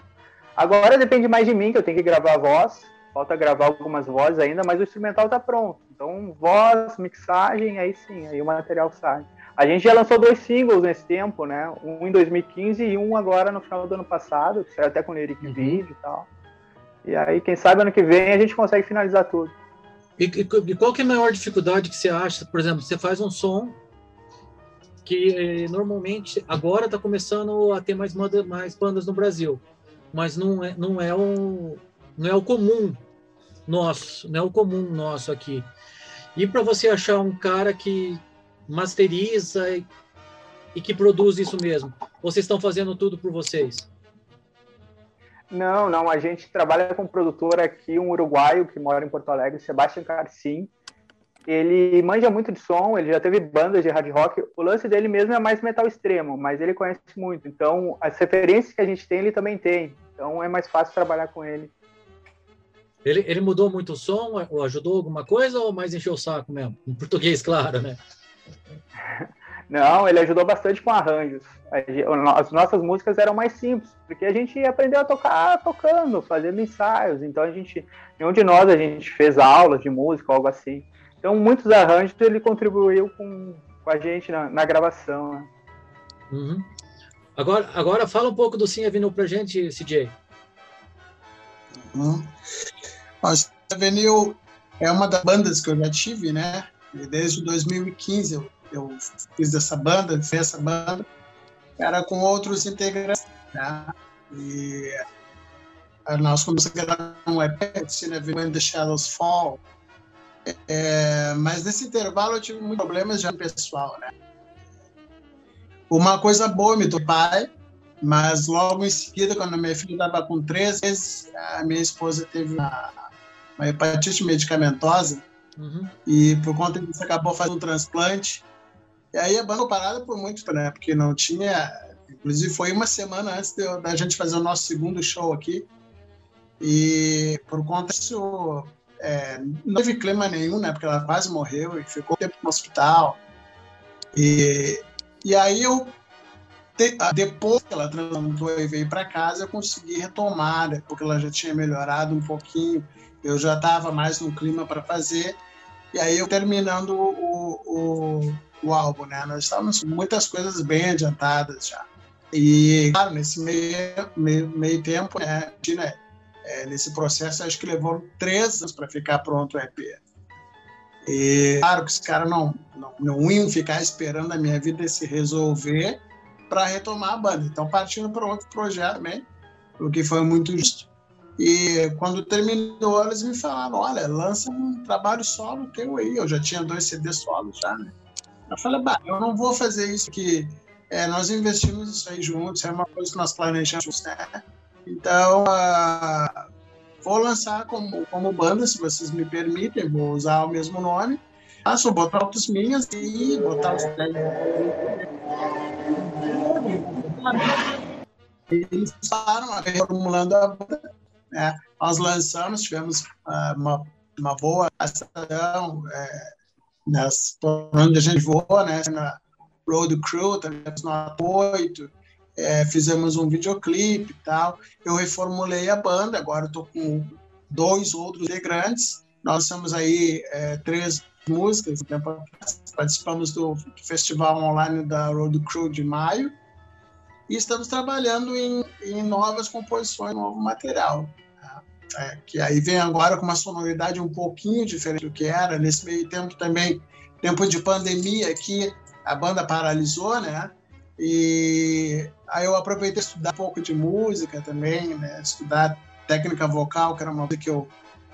Agora depende mais de mim, que eu tenho que gravar a voz, falta gravar algumas vozes ainda, mas o instrumental tá pronto. Então, voz, mixagem, aí sim, aí o material sai. A gente já lançou dois singles nesse tempo, né? Um em 2015 e um agora no final do ano passado, que saiu até com lyric uhum. vídeo e tal. E aí, quem sabe ano que vem a gente consegue finalizar tudo. E, e, qual que é a maior dificuldade que você acha? Por exemplo, você faz um som que eh, normalmente agora está começando a ter mais, mais bandas no Brasil, mas não é, não é o não é o comum nosso, não é o comum nosso aqui. E para você achar um cara que masteriza e, e que produz isso mesmo, vocês estão fazendo tudo por vocês? Não, não. A gente trabalha com um produtor aqui, um uruguaio que mora em Porto Alegre, Sebastian Carcim. Ele manja muito de som, ele já teve bandas de hard rock. O lance dele mesmo é mais metal extremo, mas ele conhece muito. Então, as referências que a gente tem, ele também tem. Então, é mais fácil trabalhar com ele. Ele, ele mudou muito o som? Ou ajudou alguma coisa ou mais encheu o saco mesmo? Em português, claro, né? Não, ele ajudou bastante com arranjos. As nossas músicas eram mais simples, porque a gente aprendeu a tocar tocando, fazendo ensaios. Então a gente, nenhum de nós a gente fez aulas de música, algo assim. Então muitos arranjos ele contribuiu com, com a gente na, na gravação. Né? Uhum. Agora, agora fala um pouco do Sim Avenue pra gente, CJ. Uhum. A Avenue é uma das bandas que eu já tive, né? Desde 2015 eu eu fiz essa banda, fiz essa banda, era com outros integrantes, né? E nós começamos a gravar um EP, né? When the Shadows Fall. É, mas nesse intervalo eu tive muitos problemas já pessoal, né? Uma coisa boa, me do pai, mas logo em seguida, quando minha filha estava com três meses, a minha esposa teve uma, uma hepatite medicamentosa uhum. e por conta disso acabou fazendo um transplante e aí a banda parada por muito né? Porque não tinha. Inclusive foi uma semana antes da gente fazer o nosso segundo show aqui. E por conta disso, é, não teve clima nenhum, né? Porque ela quase morreu e ficou tempo no hospital. E, e aí eu, depois que ela transplantou e veio para casa, eu consegui retomar, né? porque ela já tinha melhorado um pouquinho. Eu já estava mais no clima para fazer. E aí eu terminando o, o o álbum, né? Nós estávamos com muitas coisas bem adiantadas já. E, claro, nesse meio, meio, meio tempo, né, né, é, nesse processo, acho que levou três anos para ficar pronto o EP. E, claro que os caras não, não, não iam ficar esperando a minha vida se resolver para retomar a banda. Então, partindo para outro projeto também, o que foi muito justo. E quando terminou, eles me falaram: olha, lança um trabalho solo teu aí. Eu já tinha dois CDs solos já, né? Eu falei, bah, eu não vou fazer isso que é, nós investimos isso aí juntos, é uma coisa que nós planejamos, né? Então, uh, vou lançar como, como banda, se vocês me permitem, vou usar o mesmo nome. Ah, botar outros minhas e botar os Eles falaram, reformulando a banda. Né? Nós lançamos, tivemos uh, uma uma boa ação é, nas, onde a gente voou, né, na Road Crew, também no apoio, é, fizemos um videoclipe e tal. Eu reformulei a banda, agora estou com dois outros integrantes. Nós somos aí é, três músicas, né, participamos do festival online da Road Crew de maio e estamos trabalhando em, em novas composições, novo material. É, que aí vem agora com uma sonoridade um pouquinho diferente do que era. Nesse meio tempo também, tempo de pandemia aqui, a banda paralisou, né? E aí eu aproveitei estudar um pouco de música também, né? Estudar técnica vocal, que era uma coisa que eu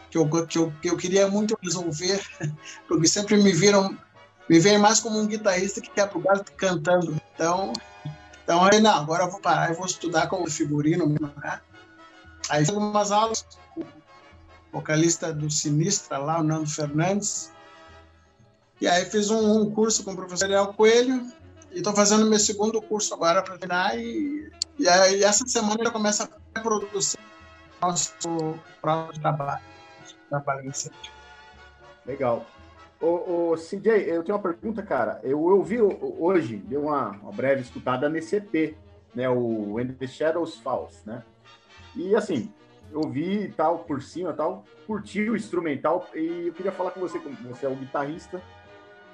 que eu, que eu, que eu queria muito resolver, porque sempre me viram, me veem mais como um guitarrista que quer pro gato cantando. Então, então aí, não, agora eu vou parar e vou estudar como figurino né? Aí algumas aulas vocalista do Sinistra lá, o Nando Fernandes. E aí fiz um, um curso com o professor Ariel Coelho, e estou fazendo meu segundo curso agora para terminar e, e, aí, essa semana já começa a produzir nosso próprio trabalho trabalho. Legal. Ô, ô CJ, eu tenho uma pergunta, cara. Eu ouvi hoje, deu uma, uma breve escutada nesse EP, né? O When the Shadows Falls, né? E assim, eu ouvi tal por cima, tal, curti o instrumental e eu queria falar com você, como você é o guitarrista.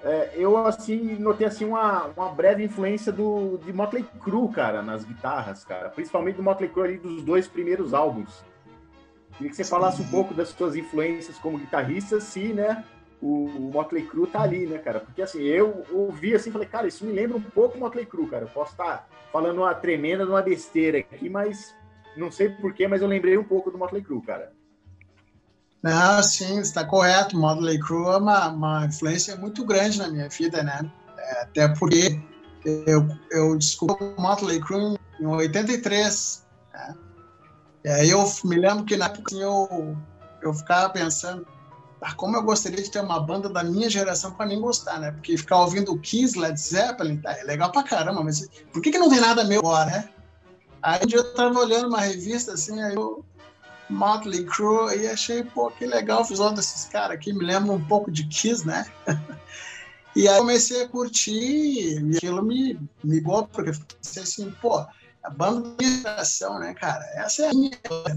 É, eu assim notei assim uma, uma breve influência do de Motley Crue, cara, nas guitarras, cara, principalmente do Motley Crue ali dos dois primeiros álbuns. Queria que você falasse um pouco das suas influências como guitarrista, se, né, o, o Motley Crue tá ali, né, cara? Porque, assim, eu ouvi assim, falei, cara, isso me lembra um pouco Motley Crue, cara. Eu posso estar tá falando uma tremenda, uma besteira aqui, mas não sei porquê, mas eu lembrei um pouco do Motley Crue, cara. Não, sim, está correto. Motley Crue é uma, uma influência muito grande na minha vida, né? É, até porque eu, eu descobri o Motley Crue em 83, né? E aí eu me lembro que na época assim, eu, eu ficava pensando, ah, como eu gostaria de ter uma banda da minha geração para mim gostar, né? Porque ficar ouvindo Kiss, Led Zeppelin, tá, é legal pra caramba, mas por que, que não tem nada meu agora, né? Aí um dia eu tava olhando uma revista assim, aí eu Motley Crue e achei, pô, que legal o visual desses caras aqui, me lembra um pouco de Kiss, né? e aí comecei a curtir e aquilo me ligou, porque eu pensei assim, pô, a banda de geração, né, cara? Essa é a minha,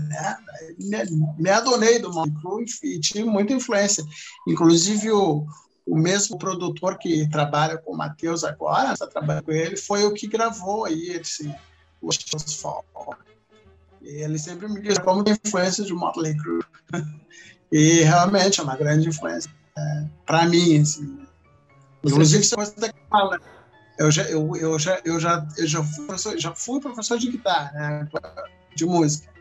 né? Me, me adonei do Monclu e tive muita influência. Inclusive, o, o mesmo produtor que trabalha com o Matheus agora, está trabalhando com ele, foi o que gravou aí esse o Fall. E ele sempre me diz como tem influência de Motley Crue. e realmente é uma grande influência é, para mim. Assim. Inclusive, você está falando eu já, eu, eu já, eu já, eu já, fui professor, já fui professor de guitarra, né, de música.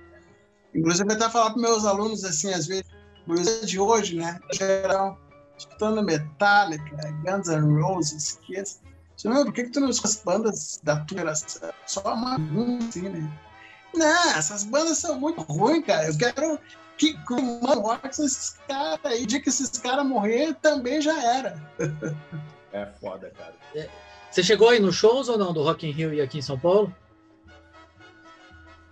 Inclusive, até falar para meus alunos, assim, às vezes, música de hoje, né, geral, escutando Metallica, Guns N' Roses, Kiss. Você não, por que, que tu não escuta as bandas da tua geração? Só uma assim, né? Não, essas bandas são muito ruins, cara. Eu quero que, mano, rock esses caras aí. O dia que esses caras morrer, também já era. É foda, cara. É, você chegou aí nos shows ou não do Rock in Rio e aqui em São Paulo?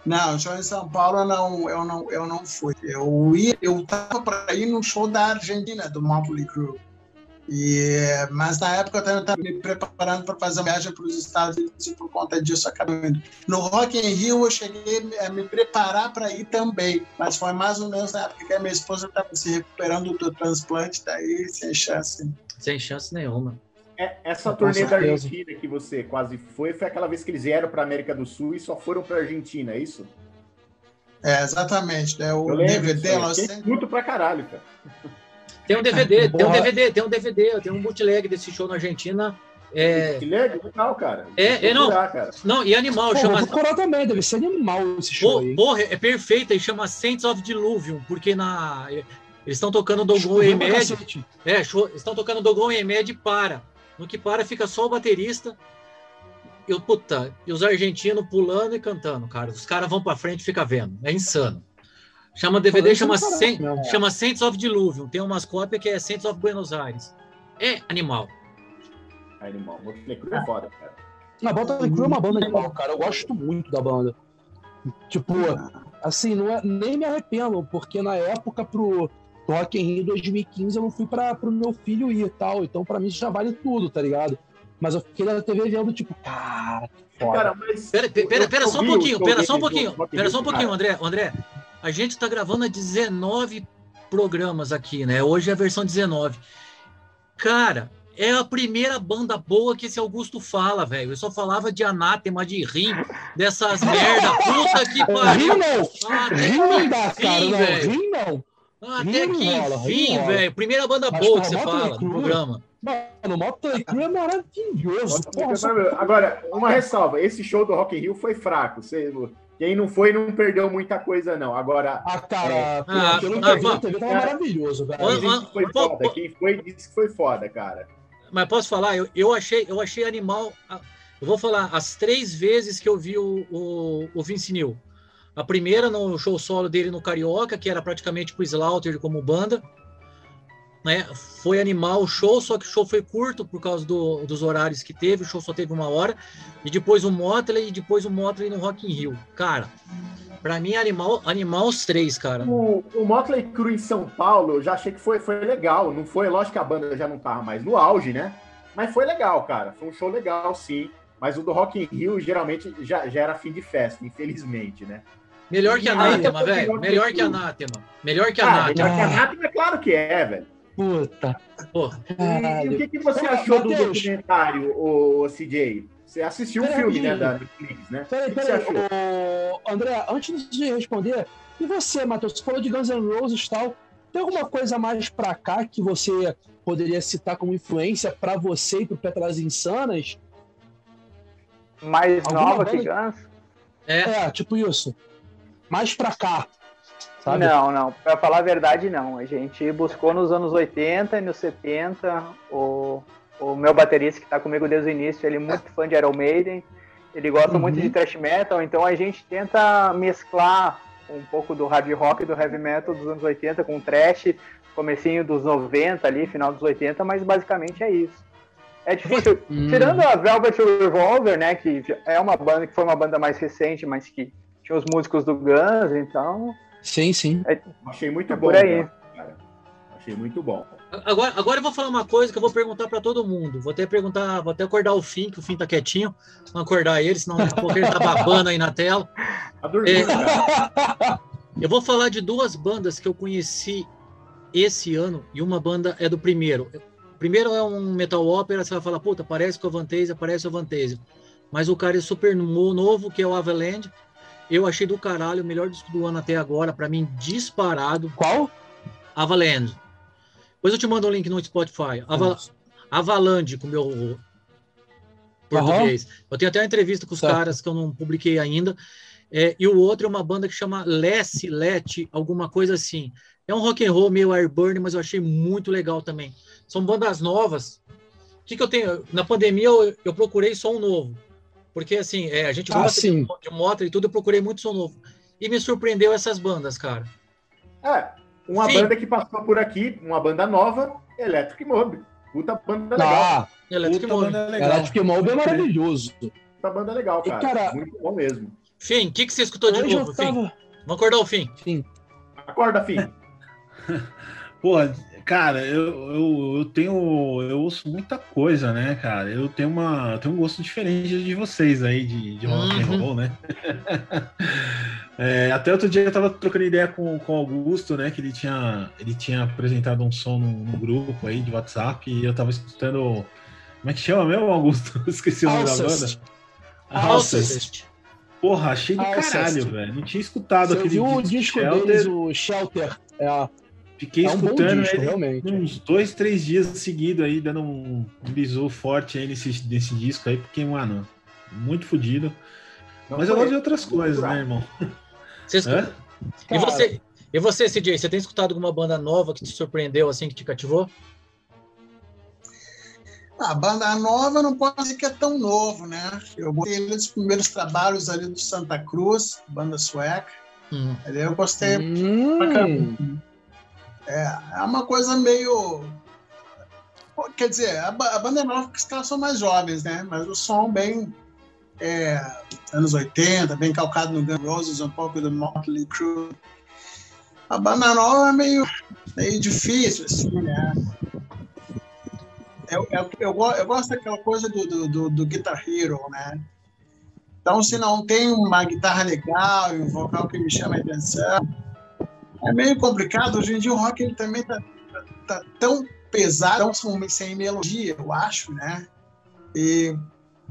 Não, show em São Paulo eu não, eu não, eu não fui. Eu ia, eu tava para ir no show da Argentina do Motley Crue. E, mas na época eu estava me preparando para fazer uma viagem para os Estados Unidos e por conta disso acabei indo. No Rock in Rio eu cheguei a me preparar para ir também, mas foi mais ou menos na época que a minha esposa estava se recuperando do transplante, daí sem chance. Sem chance nenhuma. É, essa turnê da Argentina que você quase foi, foi aquela vez que eles vieram para América do Sul e só foram para Argentina, é isso? É, exatamente. É o DVD lá. Sempre... Muito pra caralho, cara. Tem um DVD, tem um DVD, tem um DVD, tem um bootleg desse show na Argentina. É... Que legal, cara. É, é não, cara. não, e animal, Pô, chama. Vou procurar também, deve ser animal esse show. Pô, porra, é perfeita e chama Saints of Diluvium, porque na. Eles estão tocando Dogon e Med. É, show, estão tocando Dogon e Med e para. No que para, fica só o baterista. E, puta, e os argentinos pulando e cantando, cara. Os caras vão pra frente e fica vendo. É insano. Chama DVD, chama, Saint, chama Saints of Diluvium. Tem umas cópias que é Saints of Buenos Aires. É animal. Animal. Motley Crue é foda, cara. A Motley Crue é uma banda animal, cara. Eu gosto muito da banda. Tipo, assim, não é, nem me arrependo, porque na época pro Rock in Rio 2015 eu não fui para o meu filho ir e tal. Então, para mim, isso já vale tudo, tá ligado? Mas eu fiquei na TV vendo, tipo, cara, foda. Cara, mas. Pera, pera, pera, só um pouquinho, pera só um pouquinho. Pera só um pouquinho, André. André, a gente tá gravando a 19 programas aqui, né? Hoje é a versão 19. Cara, é a primeira banda boa que esse Augusto fala, velho. Eu só falava de anátema, de rim, dessas merda. Puta que pariu. Rim não. rim não dá, cara. Não, rim não. Até que enfim, velho. Primeira banda Mas, boa que você fala no programa. Mano, o Motley Crue é maravilhoso. Agora, uma ressalva. Esse show do Rock in Rio foi fraco. Você, quem não foi não perdeu muita coisa, não. Agora. Ah, cara, é... ah, pelo ah, ah, TV tava maravilhoso, velho. Foi foda. Quem foi disse que foi foda, cara. Mas posso falar, eu, eu, achei, eu achei animal. Eu vou falar as três vezes que eu vi o, o, o Vince Neil. A primeira no show solo dele no Carioca, que era praticamente com o Slaughter como banda. Né? Foi animal o show, só que o show foi curto por causa do, dos horários que teve. O show só teve uma hora. E depois o Motley e depois o Motley no Rock in Rio. Cara, Pra mim, animal, animal os três, cara. O, o Motley Crue em São Paulo, eu já achei que foi, foi legal. Não foi, lógico que a banda já não tava mais no auge, né? Mas foi legal, cara. Foi um show legal, sim. Mas o do Rock in Rio, geralmente, já, já era fim de festa, infelizmente, né? Melhor que Anátema, velho. Melhor que Anátema. Melhor que Anátema. Melhor que Anátema, é claro que é, velho. Puta. Porra. E, e, o que, que você achou do documentário, o CJ? Você assistiu o filme, né, da Netflix, né? Peraí, peraí. André, antes de responder, e você, Matheus? Você falou de Guns N' Roses e tal. Tem alguma coisa mais pra cá que você poderia citar como influência pra você e pro Petras Insanas? Mais alguma nova que Guns? É. é, tipo isso. Mais pra cá. Sabe? Não, não. Pra falar a verdade, não. A gente buscou nos anos 80 e nos 70 o o meu baterista que está comigo desde o início, ele é muito fã de Iron Maiden, ele gosta uhum. muito de thrash metal, então a gente tenta mesclar um pouco do hard rock e do heavy metal dos anos 80 com thrash, comecinho dos 90 ali, final dos 80, mas basicamente é isso. É difícil. Uhum. Tirando a Velvet Revolver, né, que é uma banda que foi uma banda mais recente, mas que tinha os músicos do Guns, então. Sim, sim. É, Achei muito é bom. Por aí. Cara. Achei muito bom. Agora, agora eu vou falar uma coisa que eu vou perguntar para todo mundo. Vou até perguntar, vou até acordar o Fim, que o Fim tá quietinho. Não acordar ele, senão daqui a pouco ele tá babando aí na tela. Tá dormindo, é, eu vou falar de duas bandas que eu conheci esse ano e uma banda é do primeiro. O primeiro é um metal ópera, você vai falar, puta, parece com a Vantasia, parece o Vantasia. Mas o cara é super novo, que é o Avaland. Eu achei do caralho o melhor disco do ano até agora, para mim disparado. Qual? Avaland. Depois eu te mando um link no Spotify. Avalanche, com o meu português. Uhum. Eu tenho até uma entrevista com os certo. caras que eu não publiquei ainda. É, e o outro é uma banda que chama Less, Let, alguma coisa assim. É um rock and roll meio airburn, mas eu achei muito legal também. São bandas novas. O que, que eu tenho? Na pandemia eu, eu procurei som novo. Porque assim, é, a gente ah, gosta de, de moto e tudo, eu procurei muito som novo. E me surpreendeu essas bandas, cara. É, uma Sim. banda que passou por aqui, uma banda nova, Electric Mob. Puta banda legal. Ah, Electric Mob. Legal. Electric Mob é maravilhoso. Puta banda legal, cara. E, cara Muito bom mesmo. Fim, o que, que você escutou de novo, tava... Fim? Vamos acordar o Fim. Fim. Acorda, Fim. Porra, Cara, eu, eu, eu, tenho. Eu ouço muita coisa, né, cara? Eu tenho, uma, eu tenho um gosto diferente de vocês aí, de, de rock and uhum. roll, né? é, até outro dia eu tava trocando ideia com, com o Augusto, né? Que ele tinha, ele tinha apresentado um som no, grupo aí de WhatsApp e eu tava escutando. Como é que chama mesmo, Augusto? Esqueci o nome da banda. Alcest. Porra, achei do caralho, velho. Não tinha escutado Você aquele viu o disco Shelter. deles, o Shelter. É, Fiquei é um escutando disco, ele realmente. uns dois, três dias seguidos aí, dando um bisu forte aí nesse, nesse disco aí, porque, mano, muito fodido. Mas eu gosto de outras coisas, né, irmão? Você e você, e você, CJ, você tem escutado alguma banda nova que te surpreendeu, assim, que te cativou? A ah, banda nova não pode dizer que é tão novo, né? Eu botei ele dos primeiros trabalhos ali do Santa Cruz, banda sueca. Hum. Eu gostei hum. É, é uma coisa meio. Quer dizer, a, a banda é nova porque os caras são mais jovens, né? Mas o som bem. É, anos 80, bem calcado no Guns Roses, um pouco do Motley Crue. a banda nova é meio, meio difícil, assim, né? Eu, eu, eu, eu gosto daquela coisa do, do, do, do Guitar Hero, né? Então, se não tem uma guitarra legal e um vocal que me chama a atenção, é meio complicado. Hoje em dia o rock ele também tá, tá, tão pesado, tão sem melodia, eu acho, né? E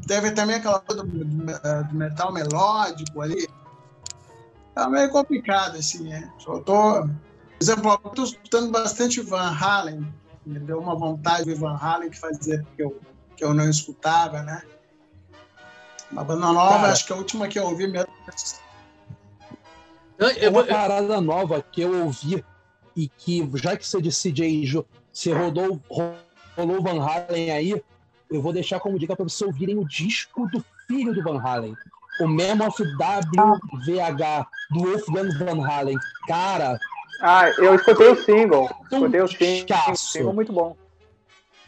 teve também aquela coisa do, do metal melódico ali. Tá meio complicado, assim, né? Eu tô, por exemplo, eu tô escutando bastante Van Halen. Me deu uma vontade de Van Halen que fazia que eu, que eu não escutava, né? Uma banda nova, Cara, acho que a última que eu ouvi mesmo. É uma parada nova que eu ouvi e que, já que você disse CJ, você rodou, rolou Van Halen aí, eu vou deixar como dica para vocês ouvirem o disco do filho do Van Halen, o Mammoth WVH, do Wolfgang Van Halen. Cara. Ah, eu escutei o single. Escutei o single. single muito bom.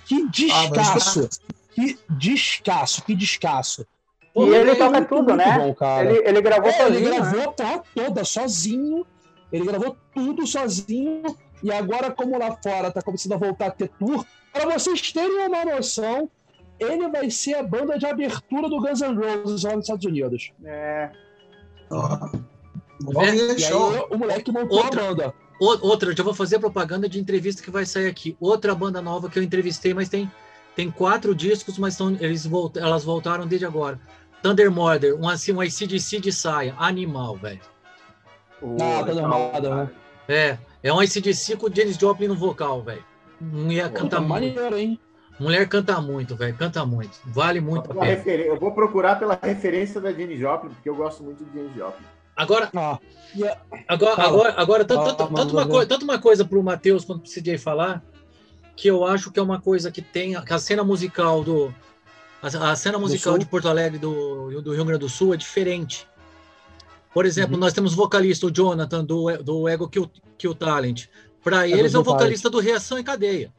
Que descasso! Ah, que descasso, que descasso. E ele é toca tudo, né? Bom, ele, ele gravou é, sozinho. Ele gravou né? tá, toda sozinho. Ele gravou tudo sozinho. E agora, como lá fora tá começando a voltar a ter tour, para vocês terem uma noção, ele vai ser a banda de abertura do Guns N' Roses lá nos Estados Unidos. É. Oh. E aí, o moleque montou outra, a banda. Outra, eu já vou fazer propaganda de entrevista que vai sair aqui. Outra banda nova que eu entrevistei, mas tem, tem quatro discos, mas são, eles volt, elas voltaram desde agora. Thunder Murder, um, assim, um ICDC de saia. Animal, velho. Ah, Thunder Murder, né? É, é um ICDC com o Janis Joplin no vocal, velho. Não ia cantar muito. Maneiro, hein? Mulher canta muito, velho. Canta muito. Vale muito a pena. Eu vou procurar pela referência da Janis Joplin, porque eu gosto muito de Janis Joplin. Agora, ah, yeah. agora, agora, agora, tanto, ah, tanto, tanto, uma coisa, tanto uma coisa pro Matheus quanto pro CJ falar, que eu acho que é uma coisa que tem a cena musical do, a, a cena musical de Porto Alegre do, do Rio Grande do Sul é diferente. Por exemplo, uhum. nós temos o vocalista, o Jonathan, do, do Ego Kill, Kill Talent. Para eles é o vocalista do Reação em Cadeia,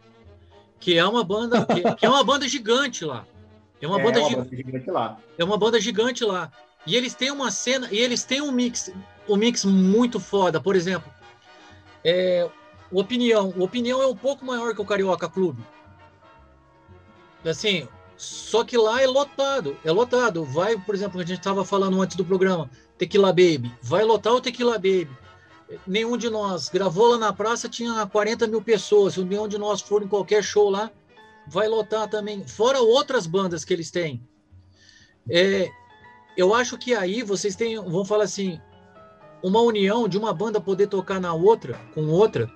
que é uma banda que, que é uma banda gigante lá. É uma, é, banda, uma gi gigante lá. É uma banda gigante lá. E eles têm uma cena, e eles têm um mix, um mix muito foda. Por exemplo, é, o Opinião. O Opinião é um pouco maior que o Carioca Clube. Assim, só que lá é lotado, é lotado. Vai, por exemplo, a gente estava falando antes do programa, Tequila Baby. Vai lotar o Tequila Baby. Nenhum de nós gravou lá na praça, tinha 40 mil pessoas. Se nenhum de nós for em qualquer show lá, vai lotar também. Fora outras bandas que eles têm. É, eu acho que aí vocês têm, vão falar assim, uma união de uma banda poder tocar na outra, com outra,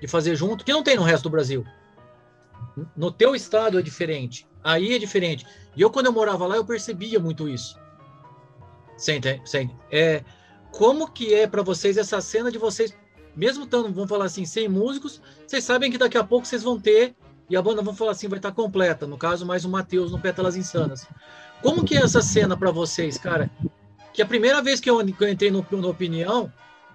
e fazer junto, que não tem no resto do Brasil. No teu estado é diferente. Aí é diferente. E eu, quando eu morava lá, eu percebia muito isso. Sente, sente. É, como que é para vocês essa cena de vocês, mesmo estando, vamos falar assim, sem músicos, vocês sabem que daqui a pouco vocês vão ter, e a banda, vamos falar assim, vai estar completa. No caso, mais o Matheus no Pétalas Insanas. Como que é essa cena para vocês, cara? Que a primeira vez que eu, que eu entrei no, no Opinião,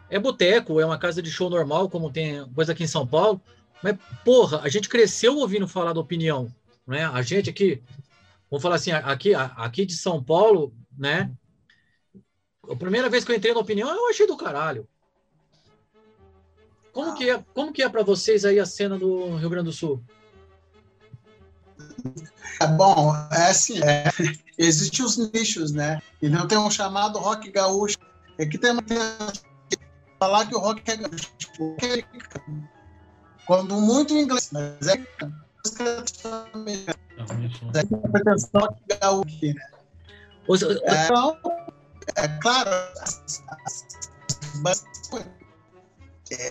é boteco, é uma casa de show normal, como tem coisa aqui em São Paulo, mas, porra, a gente cresceu ouvindo falar da Opinião né? A gente aqui, vamos falar assim, aqui, aqui de São Paulo, né? A primeira vez que eu entrei na opinião, eu achei do caralho. Como que é, como que é para vocês aí a cena do Rio Grande do Sul? É bom, é assim, é, existem os nichos, né? E não tem um chamado rock gaúcho. Aqui tem, tem falar que o rock é gaúcho. Quando muito inglês, mas é então, é claro,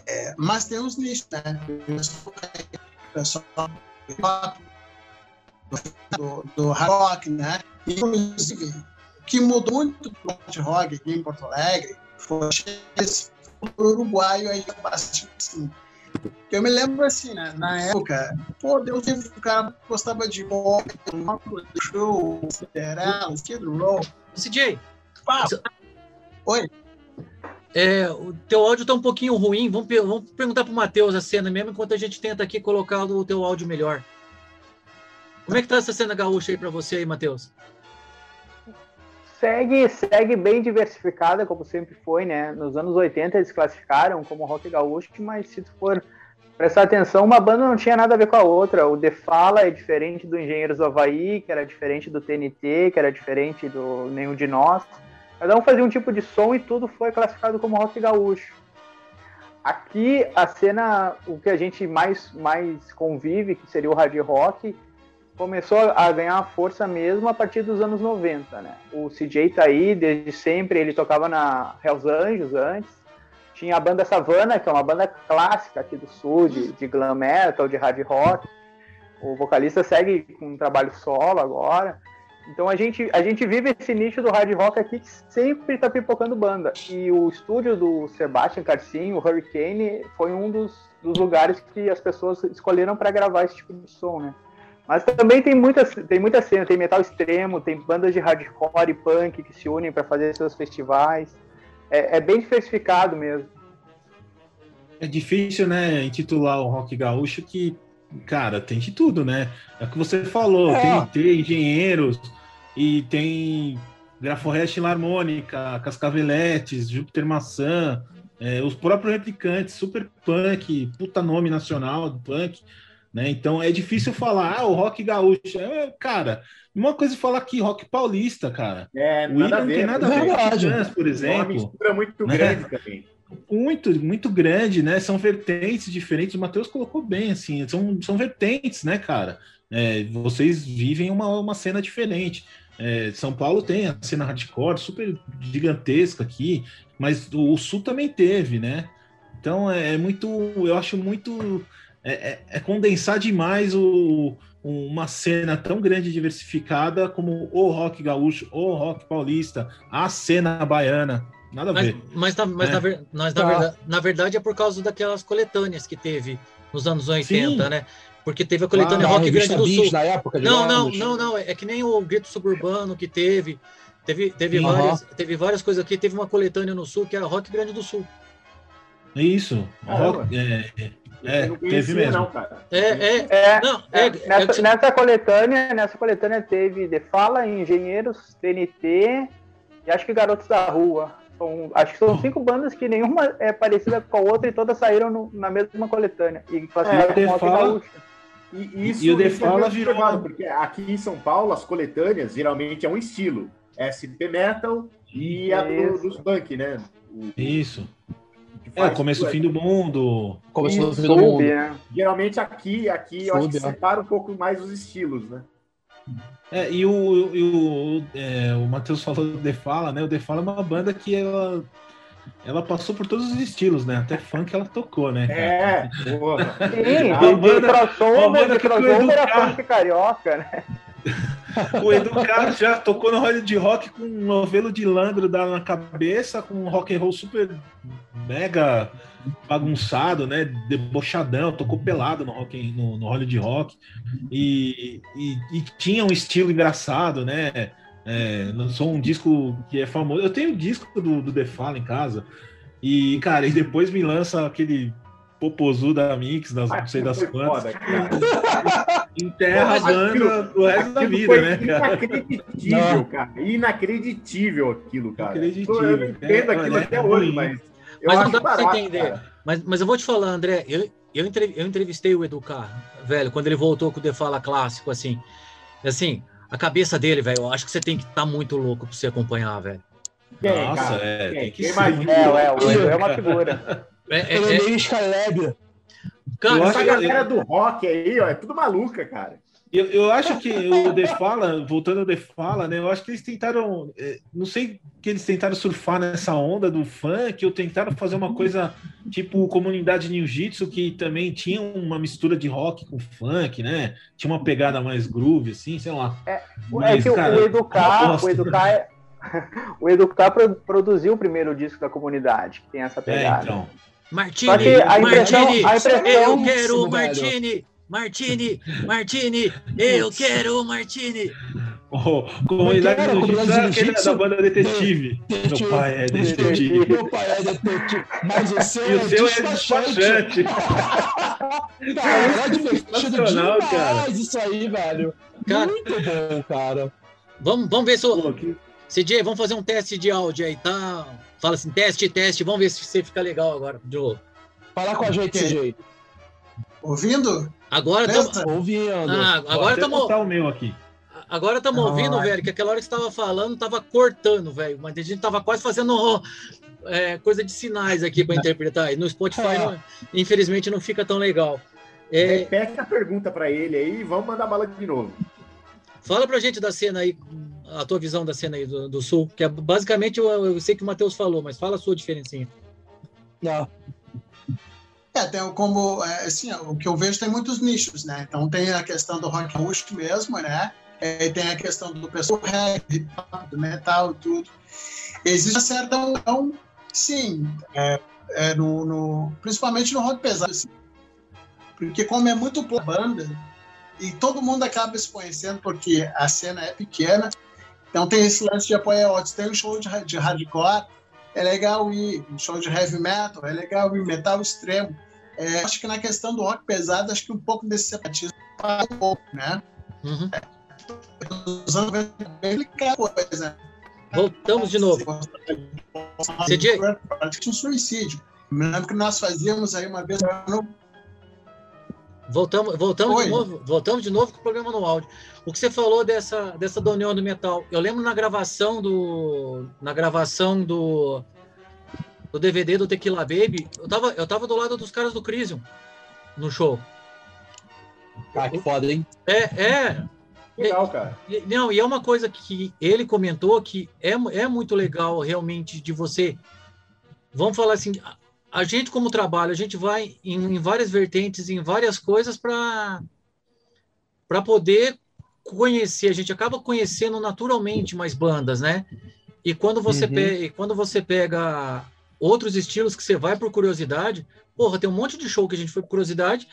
é, mas tem uns nichos, né? Pessoal do, do rock, né? Inclusive, o que mudou muito do rock aqui em Porto Alegre foi esse uruguaio aí bastante assim, eu me lembro assim, né? Na época, pô, Deus livre, o cara gostava de rock, show, federal, Skid Row. CJ, Pá. Oi. É, o teu áudio tá um pouquinho ruim. Vamos, vamos perguntar pro Matheus a cena mesmo, enquanto a gente tenta aqui colocar o teu áudio melhor. Como é que tá essa cena gaúcha aí para você aí, Matheus? Segue, segue bem diversificada, como sempre foi, né? Nos anos 80 eles classificaram como rock gaúcho, mas se tu for prestar atenção, uma banda não tinha nada a ver com a outra. O The Fala é diferente do Engenheiros do Havaí, que era diferente do TNT, que era diferente do Nenhum de Nós. Cada um fazia um tipo de som e tudo foi classificado como rock gaúcho. Aqui a cena, o que a gente mais, mais convive, que seria o hard rock, começou a ganhar força mesmo a partir dos anos 90, né? O CJ tá aí desde sempre, ele tocava na Hells Angels antes. Tinha a banda Savannah, que é uma banda clássica aqui do sul, de, de glam metal, de hard rock. O vocalista segue com um trabalho solo agora. Então a gente, a gente vive esse nicho do hard rock aqui que sempre tá pipocando banda. E o estúdio do Sebastian Carcin, o Hurricane, foi um dos, dos lugares que as pessoas escolheram para gravar esse tipo de som, né? Mas também tem muita, tem muita cena, tem metal extremo, tem bandas de hardcore e punk que se unem para fazer seus festivais. É, é, bem diversificado mesmo. É difícil, né, intitular o rock gaúcho que, cara, tem de tudo, né? É o que você falou, é. tem, tem engenheiros e tem Graforest Harmônica, Cascaveletes, Júpiter Maçã, é, os próprios replicantes, Super Punk, puta nome nacional do punk. Né? Então é difícil falar, ah, o rock gaúcho. É, cara, uma coisa é falar aqui, rock paulista, cara. É, o nada não tem nada a ver com Chance, por exemplo. É uma mistura muito né? grande também. Muito, muito grande, né? São vertentes diferentes. O Matheus colocou bem, assim, são, são vertentes, né, cara? É, vocês vivem uma, uma cena diferente. É, São Paulo tem a cena hardcore super gigantesca aqui, mas o, o Sul também teve, né? Então é, é muito, eu acho muito é, é, é condensar demais o, uma cena tão grande e diversificada como o rock gaúcho, o rock paulista, a cena baiana. Nada a mas, ver. Mas, na, mas, é. na, mas na, verdade, na, verdade, é por causa daquelas coletâneas que teve nos anos 80, Sim. né? Porque teve a coletânea Rock Grande do Sul. Na época não, não, não, não. É que nem o Grito Suburbano que teve. Teve, teve, uhum. várias, teve várias coisas aqui. Teve uma coletânea no Sul que era Rock Grande do Sul. Isso. Rock, é, é, teve mesmo. Não, cara. É, é, é, não, é, é nessa, nessa, coletânea, nessa coletânea teve The Fala, Engenheiros, TNT e acho que Garotos da Rua. São, acho que são cinco bandas que nenhuma é parecida com a outra e todas saíram no, na mesma coletânea. E classificaram é, como Fala... E, isso, e o The Fala virou. Porque aqui em São Paulo, as coletâneas geralmente é um estilo. SP Metal e a do, dos punk, né? O, isso. É, começo do fim do mundo. Começo do fim do mundo. É. Geralmente aqui, aqui eu acho que é. separa um pouco mais os estilos, né? É, e o, e o, é, o Matheus falou do The Fala, né? O The Fala é uma banda que ela, ela passou por todos os estilos, né? Até funk ela tocou, né? É, porra. Sim, a banda, crossover, de crossover era funk carioca, né? o Educado já tocou no Hollywood de Rock com um novelo de Landro na cabeça, com um rock and roll super mega bagunçado, né? Debochadão, tocou pelado no, rock, no, no Hollywood Rock e, e, e, tinha um estilo engraçado, né? É, lançou um disco que é famoso. Eu tenho um disco do, do The Fall em casa. E, cara, e depois me lança aquele popozu da Mix, das, não sei das quantas. Enterra a banda pro resto da vida, né, cara? Inacreditível, cara. Inacreditível aquilo, cara. Inacreditível. Eu entendo aquilo é, até é hoje, mas. mas não dá pra você entender. Mas, mas eu vou te falar, André, eu, eu, entrevistei o Educar, velho, quando ele voltou com o The Fala clássico, assim. Assim, a cabeça dele, velho, eu acho que você tem que estar tá muito louco pra você acompanhar, velho. Nossa, cara? é, Quem? tem que ser. É, é, o Edu é uma figura. É, é, é, é... Caleb. Cara, essa galera do rock aí, ó, é tudo maluca, cara. Eu, eu acho que o The Fala, voltando ao The Fala, né? Eu acho que eles tentaram. É, não sei que eles tentaram surfar nessa onda do funk, ou tentaram fazer uma coisa tipo comunidade Jiu-Jitsu, que também tinha uma mistura de rock com funk, né? Tinha uma pegada mais groove, assim, sei lá. É, Mas, é que cara, o Educar, o Educar, é, o Educar produziu o primeiro disco da comunidade, que tem essa pegada. É, então. Martini, a impressão, Martini, a impressão, eu quero o Martini, Martini, Martini, eu quero o Martini. Oh, comunidade do Jiu-Jitsu da banda Detetive. Meu pai é detetive. Meu pai é detetive. Mas o seu, e o seu é despachante. Cara, é divertido demais cara. isso aí, velho. Cara, Muito bom, cara. Vamos, vamos ver se o... CJ, vamos fazer um teste de áudio aí, tá? Fala assim, teste, teste, vamos ver se você fica legal agora, de novo. Fala com a gente, CJ. Ouvindo? Agora estamos ouvindo. Ah, agora estamos o meu aqui. Agora estamos ah. ouvindo, velho, que aquela hora que você estava falando, estava cortando, velho. Mas a gente estava quase fazendo é, coisa de sinais aqui para interpretar. E no Spotify, ah. não, infelizmente, não fica tão legal. É... Repete a pergunta para ele aí e vamos mandar bala de novo. Fala pra gente da cena aí, a tua visão da cena aí do, do Sul, que é basicamente eu, eu sei que o Matheus falou, mas fala a sua diferencinha. Não. É, tem como, é, assim, o que eu vejo tem muitos nichos, né? Então tem a questão do rock gaúcho mesmo, né? É, tem a questão do pessoal rap, do metal tudo. Existe uma certa união, sim, é, é no, no, principalmente no rock pesado, assim, porque como é muito banda e todo mundo acaba se conhecendo porque a cena é pequena, então tem esse lance de apoio outros. Tem um show de, de hardcore, é legal ir, um show de heavy metal, é legal ir, metal extremo. É, acho que na questão do rock pesado, acho que um pouco desse separatismo faz um pouco, né? Uhum. É, coisa. Voltamos de novo. CJ? Um suicídio. Me lembro que nós fazíamos aí uma vez no Voltamos, voltamos de novo, voltamos de novo com o problema no áudio. O que você falou dessa dessa da União do Metal, eu lembro na gravação do na gravação do do DVD do Tequila Baby, eu tava eu tava do lado dos caras do Crisium no show. Ah, que foda, hein? É, é. Legal, cara. E, não, e é uma coisa que ele comentou que é, é muito legal realmente de você. Vamos falar assim, a gente, como trabalho, a gente vai em, em várias vertentes, em várias coisas para para poder conhecer. A gente acaba conhecendo naturalmente mais bandas, né? E quando você, uhum. pega, quando você pega outros estilos que você vai por curiosidade, porra, tem um monte de show que a gente foi por curiosidade,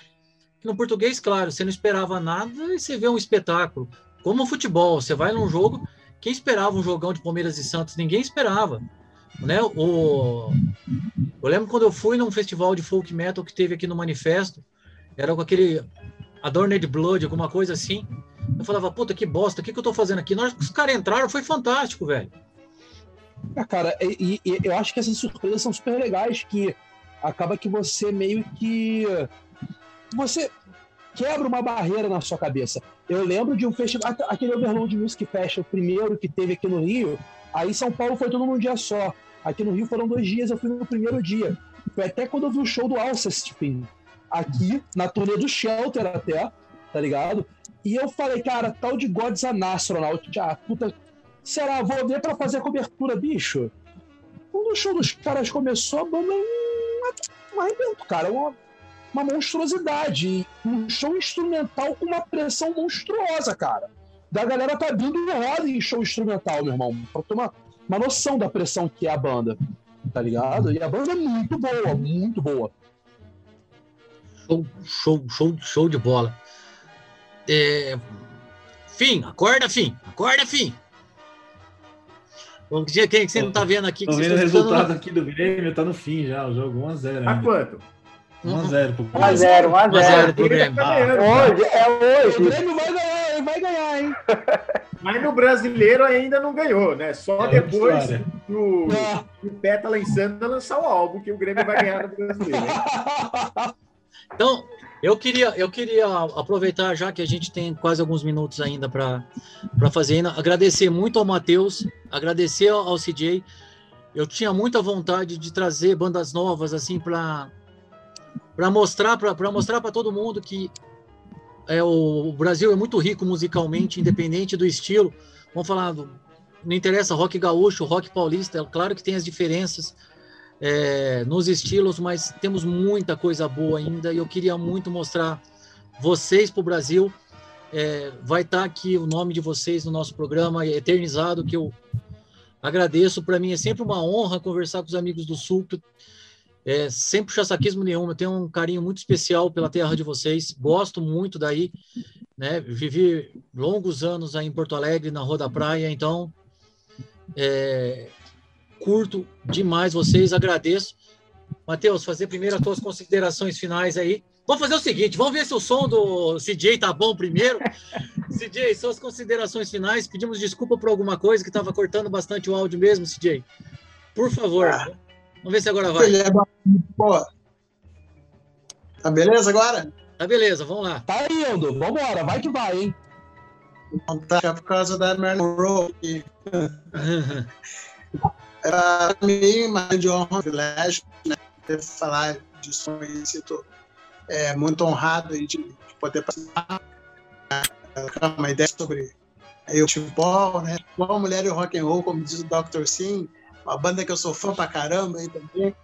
que no português, claro, você não esperava nada e você vê um espetáculo. Como o futebol, você vai num jogo, quem esperava um jogão de Palmeiras e Santos? Ninguém esperava. Né? O... Eu lembro quando eu fui num festival de folk metal que teve aqui no Manifesto, era com aquele Adorned Blood, alguma coisa assim. Eu falava, puta, que bosta, o que, que eu tô fazendo aqui? Que os caras entraram, foi fantástico, velho. É, cara, e, e, eu acho que essas surpresas são super legais, que acaba que você meio que. Você quebra uma barreira na sua cabeça. Eu lembro de um festival, aquele Overload Music Festival, o primeiro que teve aqui no Rio, aí São Paulo foi todo num dia só. Aqui no Rio foram dois dias, eu fui no primeiro dia. Foi até quando eu vi o show do Alcest, aqui, na turnê do Shelter até, tá ligado? E eu falei, cara, tal de Gods a Astronaut, ah, puta, será? Vou ver pra fazer a cobertura, bicho. Quando o show dos caras começou, a banda um arrebento, cara, uma, uma monstruosidade. Um show instrumental com uma pressão monstruosa, cara. Da galera tá vindo roda em show instrumental, meu irmão. Pra tomar uma noção da pressão que é a banda, tá ligado? E a banda é muito boa, muito boa. Show, show, show, show de bola. É... Fim, acorda, fim, acorda, fim. Bom dia, quem que você não tá vendo aqui? Tô vendo o resultado aqui do Grêmio, tá no fim já, o jogo 1x0. A quanto? 1x0 pro 1x0, 1x0. Hoje, é hoje. O Grêmio vai ganhar, vai ganhar, hein? Mas no brasileiro ainda não ganhou, né? Só é depois do, do Pétala em Santa lançar o álbum que o Grêmio vai ganhar no brasileiro. Então, eu queria, eu queria aproveitar, já que a gente tem quase alguns minutos ainda para fazer, ainda, agradecer muito ao Matheus, agradecer ao CJ. Eu tinha muita vontade de trazer bandas novas assim para mostrar para mostrar para todo mundo que é, o Brasil é muito rico musicalmente, independente do estilo. Vamos falar, não interessa rock gaúcho, rock paulista, é claro que tem as diferenças é, nos estilos, mas temos muita coisa boa ainda e eu queria muito mostrar vocês para o Brasil. É, vai estar tá aqui o nome de vocês no nosso programa, eternizado, que eu agradeço. Para mim é sempre uma honra conversar com os amigos do Sul, é, sem puxar saquismo nenhum, eu tenho um carinho muito especial pela terra de vocês, gosto muito daí, né? Vivi longos anos aí em Porto Alegre, na Rua da Praia, então é, curto demais vocês, agradeço. Matheus, fazer primeiro as tuas considerações finais aí Vamos fazer o seguinte, vamos ver se o som do CJ tá bom primeiro. CJ, suas considerações finais. Pedimos desculpa por alguma coisa que estava cortando bastante o áudio mesmo, CJ. Por favor. Ah, vamos ver se agora vai. Pô. Tá beleza agora? Tá beleza, vamos lá. Tá indo, vambora, vai que vai, hein? Não tá é por causa da Marilyn Monroe. Para mim, mais de honra, privilégio, né? Falar disso e sinto é, muito honrado de, de poder participar, uma ideia sobre o futebol, né? Futebol, mulher e rock and roll, como diz o Dr. Sim, uma banda que eu sou fã pra caramba aí também.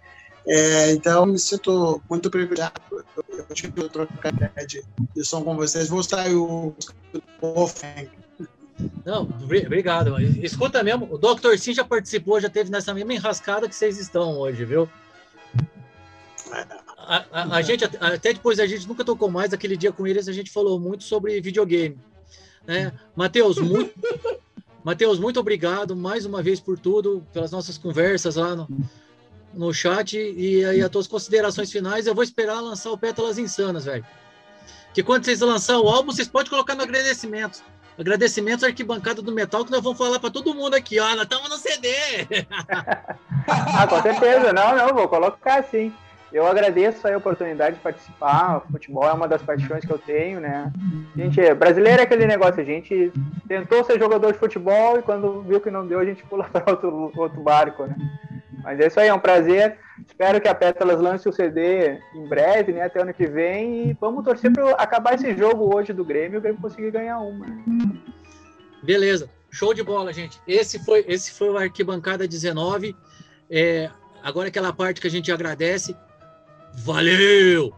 É, então, me sinto muito privilegiado. Eu tive trocar ideia de, de som com vocês. Vou sair o, o não, obrigado. Escuta mesmo, o Dr. Sim já participou, já teve nessa mesma enrascada que vocês estão hoje, viu? A, a, a, gente, até depois a gente nunca tocou mais, aquele dia com eles a gente falou muito sobre videogame. Né? Matheus, muito, Mateus, muito obrigado mais uma vez por tudo, pelas nossas conversas lá no, no chat e aí as tuas considerações finais. Eu vou esperar lançar o Pétalas Insanas, velho. Que quando vocês lançar o álbum, vocês podem colocar no agradecimento. Agradecimentos à arquibancada do metal, que nós vamos falar para todo mundo aqui, ó. Nós estamos no CD. ah, com certeza, não, não, vou colocar sim. Eu agradeço a oportunidade de participar. O futebol é uma das paixões que eu tenho, né? Gente, brasileiro é aquele negócio, a gente tentou ser jogador de futebol e quando viu que não deu, a gente pula para outro, outro barco, né? Mas é isso aí, é um prazer. Espero que a Pétalas lance o CD em breve, né? Até ano que vem. E vamos torcer para acabar esse jogo hoje do Grêmio e o Grêmio conseguir ganhar uma. Beleza. Show de bola, gente. Esse foi, esse foi o Arquibancada 19. É, agora aquela parte que a gente agradece. Valeu!